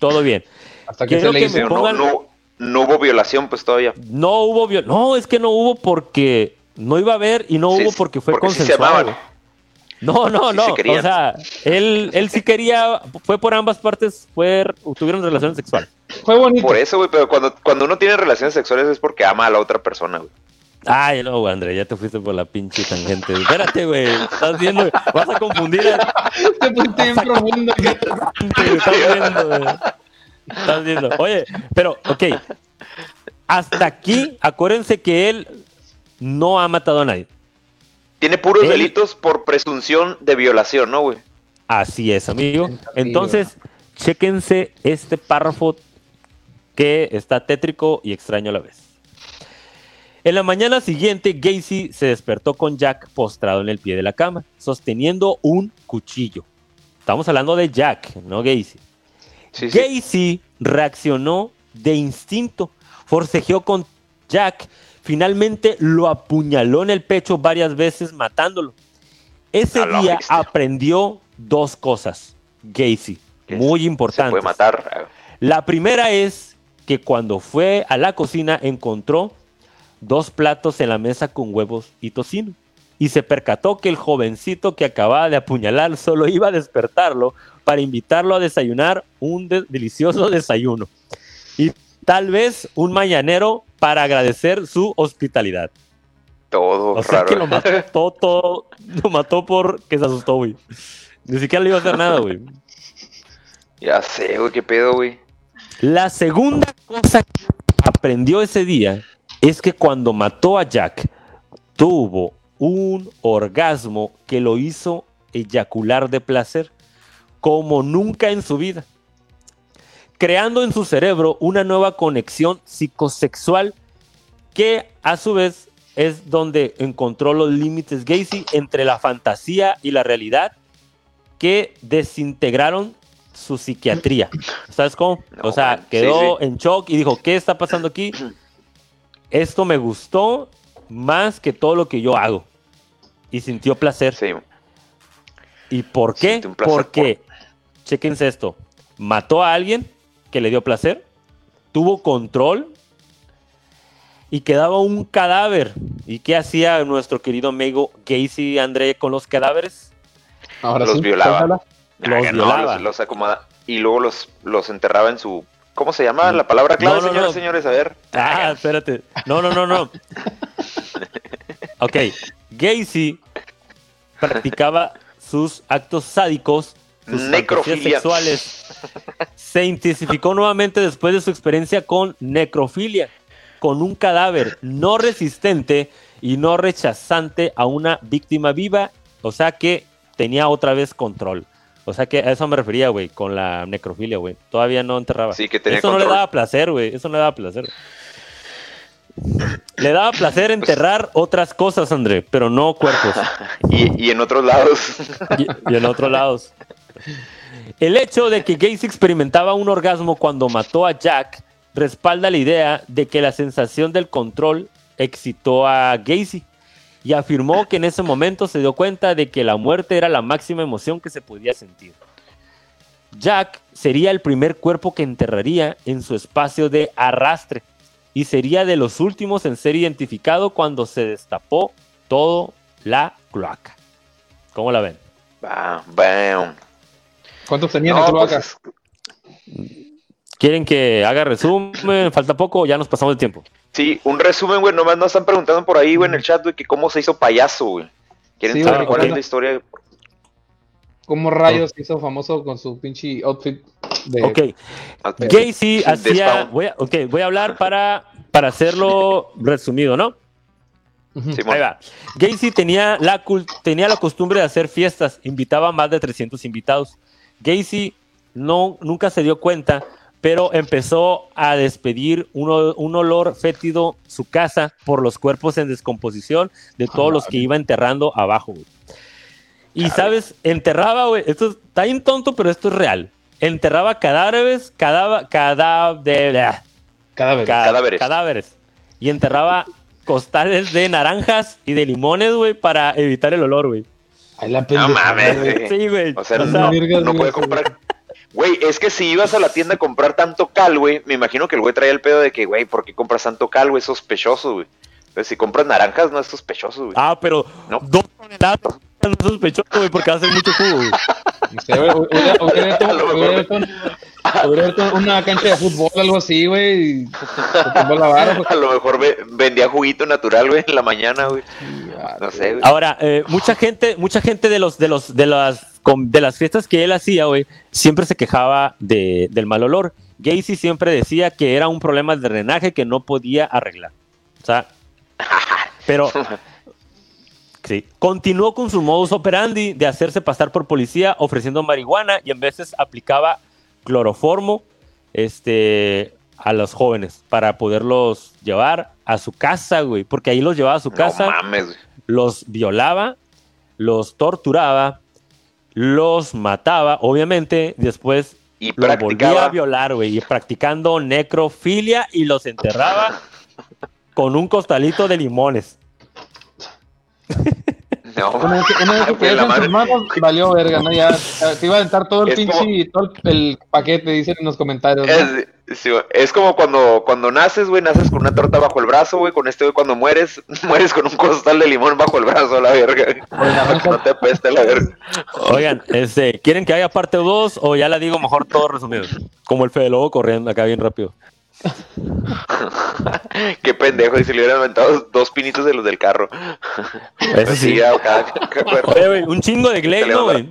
todo bien. Hasta que Quiero se le que hizo. me Pero no, pongan- no, no hubo violación, pues todavía. No hubo viol- No, es que no hubo porque no iba a haber y no Sí, hubo porque fue porque sí se consensuado. amaban. No, no, Sí no. se o sea, él, él sí quería, fue por ambas partes, fue, tuvieron relaciones sexuales. Fue bonito. Por eso, güey, pero cuando, cuando uno tiene relaciones sexuales es porque ama a la otra persona, güey. Ay, no, güey, André, ya te fuiste por la pinche tangente. Espérate, güey. Estás viendo, vas a confundir a, Te pusiste bien profundo. Estás viendo, güey. Estás viendo. Oye, pero, ok. Hasta aquí, acuérdense que él no ha matado a nadie. Tiene puros delitos por presunción de violación, ¿no, güey? Así es, amigo. Entonces, chéquense este párrafo que está tétrico y extraño a la vez. En la mañana siguiente, Gacy se despertó con Jack postrado en el pie de la cama, sosteniendo un cuchillo. Estamos hablando de Jack, no Gacy. Sí, sí. Gacy reaccionó de instinto, forcejeó con Jack, finalmente lo apuñaló en el pecho varias veces matándolo. Ese A la día aprendió dos cosas, Gacy, muy Se importantes. puede matar. La primera es que cuando fue a la cocina encontró dos platos en la mesa con huevos y tocino. Y se percató que el jovencito que acababa de apuñalar solo iba a despertarlo para invitarlo a desayunar un de- delicioso <laughs> desayuno. Y tal vez un mañanero para agradecer su hospitalidad. Todo O sea raro. que lo mató <laughs> todo, lo mató porque se asustó, güey. Ni siquiera le iba a hacer nada, güey. Ya sé, güey, qué pedo, güey. La segunda cosa que aprendió ese día es que cuando mató a Jack, tuvo un orgasmo que lo hizo eyacular de placer como nunca en su vida, creando en su cerebro una nueva conexión psicosexual que a su vez es donde encontró los límites Gacy entre la fantasía y la realidad que desintegraron su psiquiatría. ¿Sabes cómo? No, o sea. Sí, quedó sí. en shock y dijo, ¿qué está pasando aquí? Esto me gustó más que todo lo que yo hago. Y sintió placer. Sí. ¿Y por qué? Porque, chéquense esto, mató a alguien que le dio placer, tuvo control y quedaba un cadáver. ¿Y qué hacía nuestro querido amigo Gacy André con los cadáveres? Ahora los sí, violaba. Los no, violaba. los, los acomoda- y luego los, los enterraba en su. ¿Cómo se llama la palabra clave, No, no, señores, no. señores? A ver. Ah, espérate. No, no, no, no. Ok. Gacy practicaba sus actos sádicos, sus sexuales. Se intensificó nuevamente después de su experiencia con necrofilia, con un cadáver no resistente y no rechazante a una víctima viva, o sea que tenía otra vez control. O sea que a eso me refería, güey, con la necrofilia, güey. Todavía no enterraba. Sí, que tenía Eso no le daba placer, güey. Eso no le daba placer. Le daba placer enterrar otras cosas, André, pero no cuerpos. <laughs> Y, y en otros lados. Y, y en otros lados. El hecho de que Gacy experimentaba un orgasmo cuando mató a Jack respalda la idea de que la sensación del control excitó a Gacy y afirmó que en ese momento se dio cuenta de que la muerte era la máxima emoción que se podía sentir. Jack sería el primer cuerpo que enterraría en su espacio de arrastre y sería de los últimos en ser identificado cuando se destapó todo la cloaca. ¿Cómo la ven? Bam, bam. ¿Cuántos tenían No, en pues? ¿Quieren que haga resumen? Falta poco, o ya nos pasamos el tiempo. sí, un resumen, güey. Nomás nos están preguntando por ahí, güey, en el chat, güey, que cómo se hizo payaso, güey. ¿Quieren Sí, saber cuál es la historia? ¿Cómo rayos se hizo famoso con su pinche outfit de... Ok, Gacy de hacía. Voy a, ok, voy a hablar para, para hacerlo resumido, ¿no? Simón. Ahí va. Gacy tenía la, tenía la costumbre de hacer fiestas, invitaba a más de 300 invitados. Gacy no, nunca se dio cuenta, pero empezó a despedir un, olor fétido su casa por los cuerpos en descomposición de todos los que iba enterrando abajo. güey. Y sabes, enterraba, güey, esto está bien tonto, pero esto es real. Enterraba cadáveres, cadáver, cadáver, Cadáver. Ca- Cadáveres. cadáveres. Y enterraba costales de naranjas y de limones, güey, para evitar el olor, güey. La No mames, güey. güey. Sí, güey. O sea, O no, Virgas, no puede comprar. Güey, es que si ibas a la tienda a comprar tanto cal, güey, me imagino que el güey traía el pedo de que, güey, ¿por qué compras tanto cal, güey? Es sospechoso, güey. Pero si compras naranjas, no es sospechoso, güey. Ah, pero No. dos toneladas no es sospechoso, güey, porque va a hacer mucho jugo, güey. Hubiera- <laughs> una cancha de fútbol, algo así, güey. <laughs> A lo mejor ve- vendía juguito natural, güey, en la mañana, güey. No sé, güey. Ahora, eh, mucha gente, mucha gente de los, de los, de las, de las fiestas que él hacía, güey, siempre se quejaba de, del mal olor. Gacy siempre decía que era un problema de drenaje que no podía arreglar. O sea, <laughs> pero sí, continuó con su modus operandi de hacerse pasar por policía ofreciendo marihuana y en veces aplicaba cloroformo, este, a los jóvenes para poderlos llevar a su casa, güey, porque ahí los llevaba a su casa No mames, güey. Los violaba, los torturaba, los mataba, obviamente, después Y lo volvía a violar, güey, y practicando necrofilia y los enterraba con un costalito de limones. <laughs> No, Una vez que, una vez que Güey, quedas la en tus madre. manos, valió verga, ¿no? Ya te iba a aventar todo el Es pinche, como- todo el, el paquete, dicen en los comentarios, ¿no? Es, sí, güey, es como cuando, cuando naces, güey, naces con una torta bajo el brazo, güey. Con este, güey, cuando mueres, <laughs> mueres con un costal de limón bajo el brazo, la verga. que <laughs> no te apeste la verga. Oigan, este, ¿quieren que haya parte 2 o ya la digo mejor todo resumido? Como el Fede Lobo corriendo acá bien rápido. Qué pendejo, y si le hubieran aventado dos pinitos de los del carro. Eso sí. ya, cada- cada cuerpo. Oye, güey, un chingo de Glade, ¿no, güey?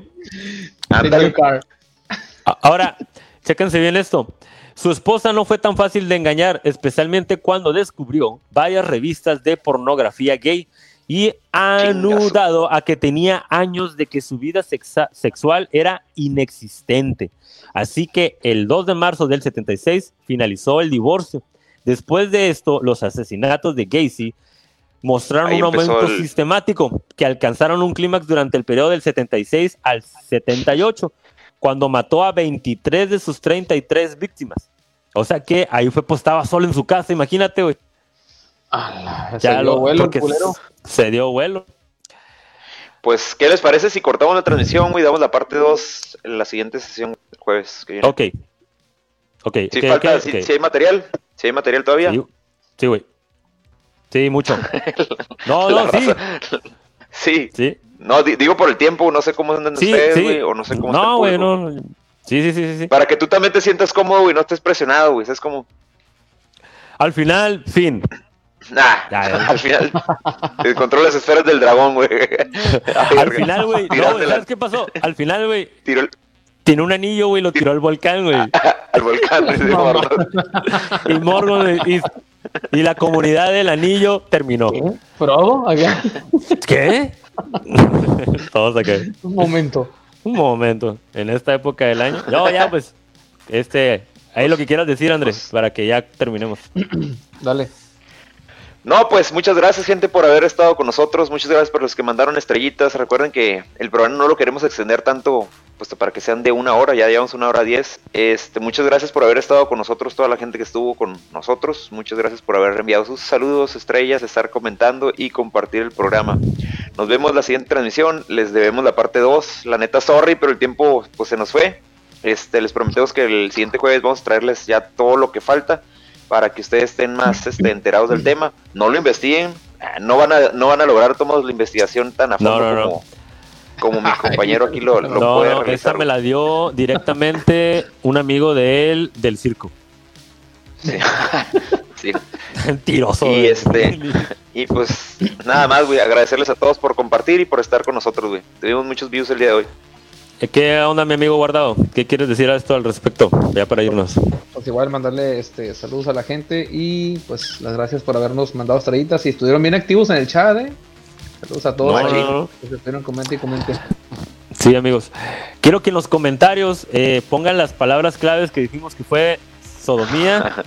Ahora, chéquense bien esto. Su esposa no fue tan fácil de engañar, especialmente cuando descubrió varias revistas de pornografía gay y anudado a que tenía años de que su vida sexual era inexistente. Así que el 2 de marzo del 76 finalizó el divorcio. Después de esto, los asesinatos de Gacy mostraron Ahí un aumento el- sistemático que alcanzaron un clímax durante el periodo del 76 al 78 cuando mató a 23 de sus 33 víctimas. O sea que ahí fue, pues estaba solo en su casa, imagínate, güey. Ala, se Ya dio lo, vuelo el porque culero. se dio vuelo. Pues, ¿qué les parece si cortamos la transmisión, güey? Damos la parte 2 en la siguiente sesión jueves. que viene? Ok. Ok. Si falta, si, hay material, si hay material todavía. Sí, güey. Sí, mucho. <laughs> No, no, sí. Sí, Sí. No, di- digo por el tiempo, no sé cómo andan Sí, ustedes, sí. güey, o no sé cómo No, güey, no. Sí, sí, sí, sí. Para que tú también te sientas cómodo, güey, no estés presionado, güey. Es como, Al final, fin. nah, Ya, ya. al final, control las esferas del dragón, güey. Al final, güey. <laughs> No. ¿sabes qué pasó? Al final, güey, tiene un anillo, güey, lo tiró al volcán, güey. <laughs> al volcán. <laughs> ese No. Y Morgon güey, y, y la comunidad del anillo terminó. ¿Qué? ¿Frodo? Acá. ¿Qué? <laughs> Todos acá. Un momento. Un momento. En esta época del año. No, ya, pues. Este. Ahí lo que quieras decir, Andrés, para que ya terminemos. <clears throat> Dale. No, pues muchas gracias, gente, por haber estado con nosotros. Muchas gracias por los que mandaron estrellitas. Recuerden que el programa no lo queremos extender tanto, puesto para que sean de una hora. Ya llevamos una hora diez. Este, muchas gracias por haber estado con nosotros, toda la gente que estuvo con nosotros. Muchas gracias por haber enviado sus saludos, estrellas, estar comentando y compartir el programa. Nos vemos la siguiente transmisión. Les debemos la parte 2. La neta, sorry, pero el tiempo pues se nos fue. Este, les prometemos que el siguiente jueves vamos a traerles ya todo lo que falta para que ustedes estén más este, enterados del tema. No lo investiguen, ah, no van a, no van a lograr tomar la investigación tan a fondo no, no. como, como mi <laughs> compañero aquí lo, lo No, puede no, realizar. esa me la dio directamente un amigo de él del circo. Sí. <laughs> Sí. <laughs> Mentiroso. Y este- Y pues nada más, güey, agradecerles a todos por compartir y por estar con nosotros, güey. Tuvimos muchos views el día de hoy. ¿Qué onda, mi amigo guardado? ¿Qué quieres decir a esto al respecto? Ya para irnos. Pues igual mandarle este saludos a la gente y pues las gracias por habernos mandado estrellitas y estuvieron bien activos en el chat, eh. Saludos a todos No, no, no. que se estuvieron comente y comente. Sí, amigos. Quiero que en los comentarios eh, pongan las palabras claves que dijimos que fue sodomía. <laughs>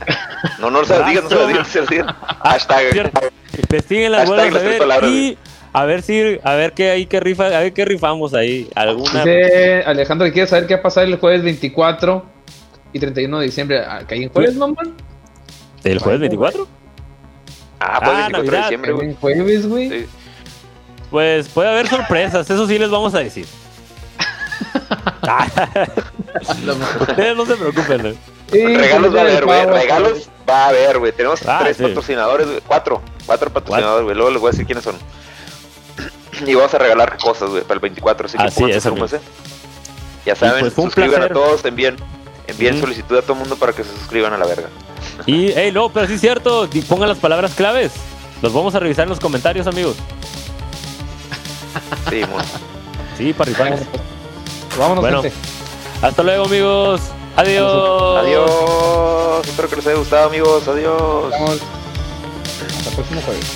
No, no se las digan, no se las digan, no se las digan. Hashtag. Investiguen las Hashtag vuelvas a las tres ver palabras, y a ver si, a ver qué hay que rifa, a ver qué rifamos ahí. Alguna. Dice Alejandro quiere saber qué va a pasar el jueves 24 y 31 de diciembre. Ah, ¿Caí en jueves, mamón? ¿El jueves 24? Ah, pues Ah, 24 de Navidad, diciembre, ¿Caí güey. en jueves, güey? Sí. Pues puede haber sorpresas, eso sí les vamos a decir. <laughs> Ustedes no se preocupen. Sí, Regalos va a haber, güey. pavo, Regalos va a haber, güey. Tenemos Ah, tres sí. patrocinadores, güey. Cuatro. Cuatro patrocinadores, güey. Luego les voy a decir quiénes son. Y vamos a regalar cosas, güey, para el 24. Así que Así pónganse amigos. ¿eh? Ya saben, pues suscriban a todos, envíen, envíen solicitud a todo el mundo para que se suscriban a la verga. Y, hey, no, pero sí es cierto, pongan las palabras claves. Los vamos a revisar en los comentarios, amigos. Sí, mon. Sí, para. Vámonos, Bueno. gente. Hasta luego, amigos. Adiós. Adiós. Espero que les haya gustado, amigos. Adiós. Vamos. Hasta el próximo jueves.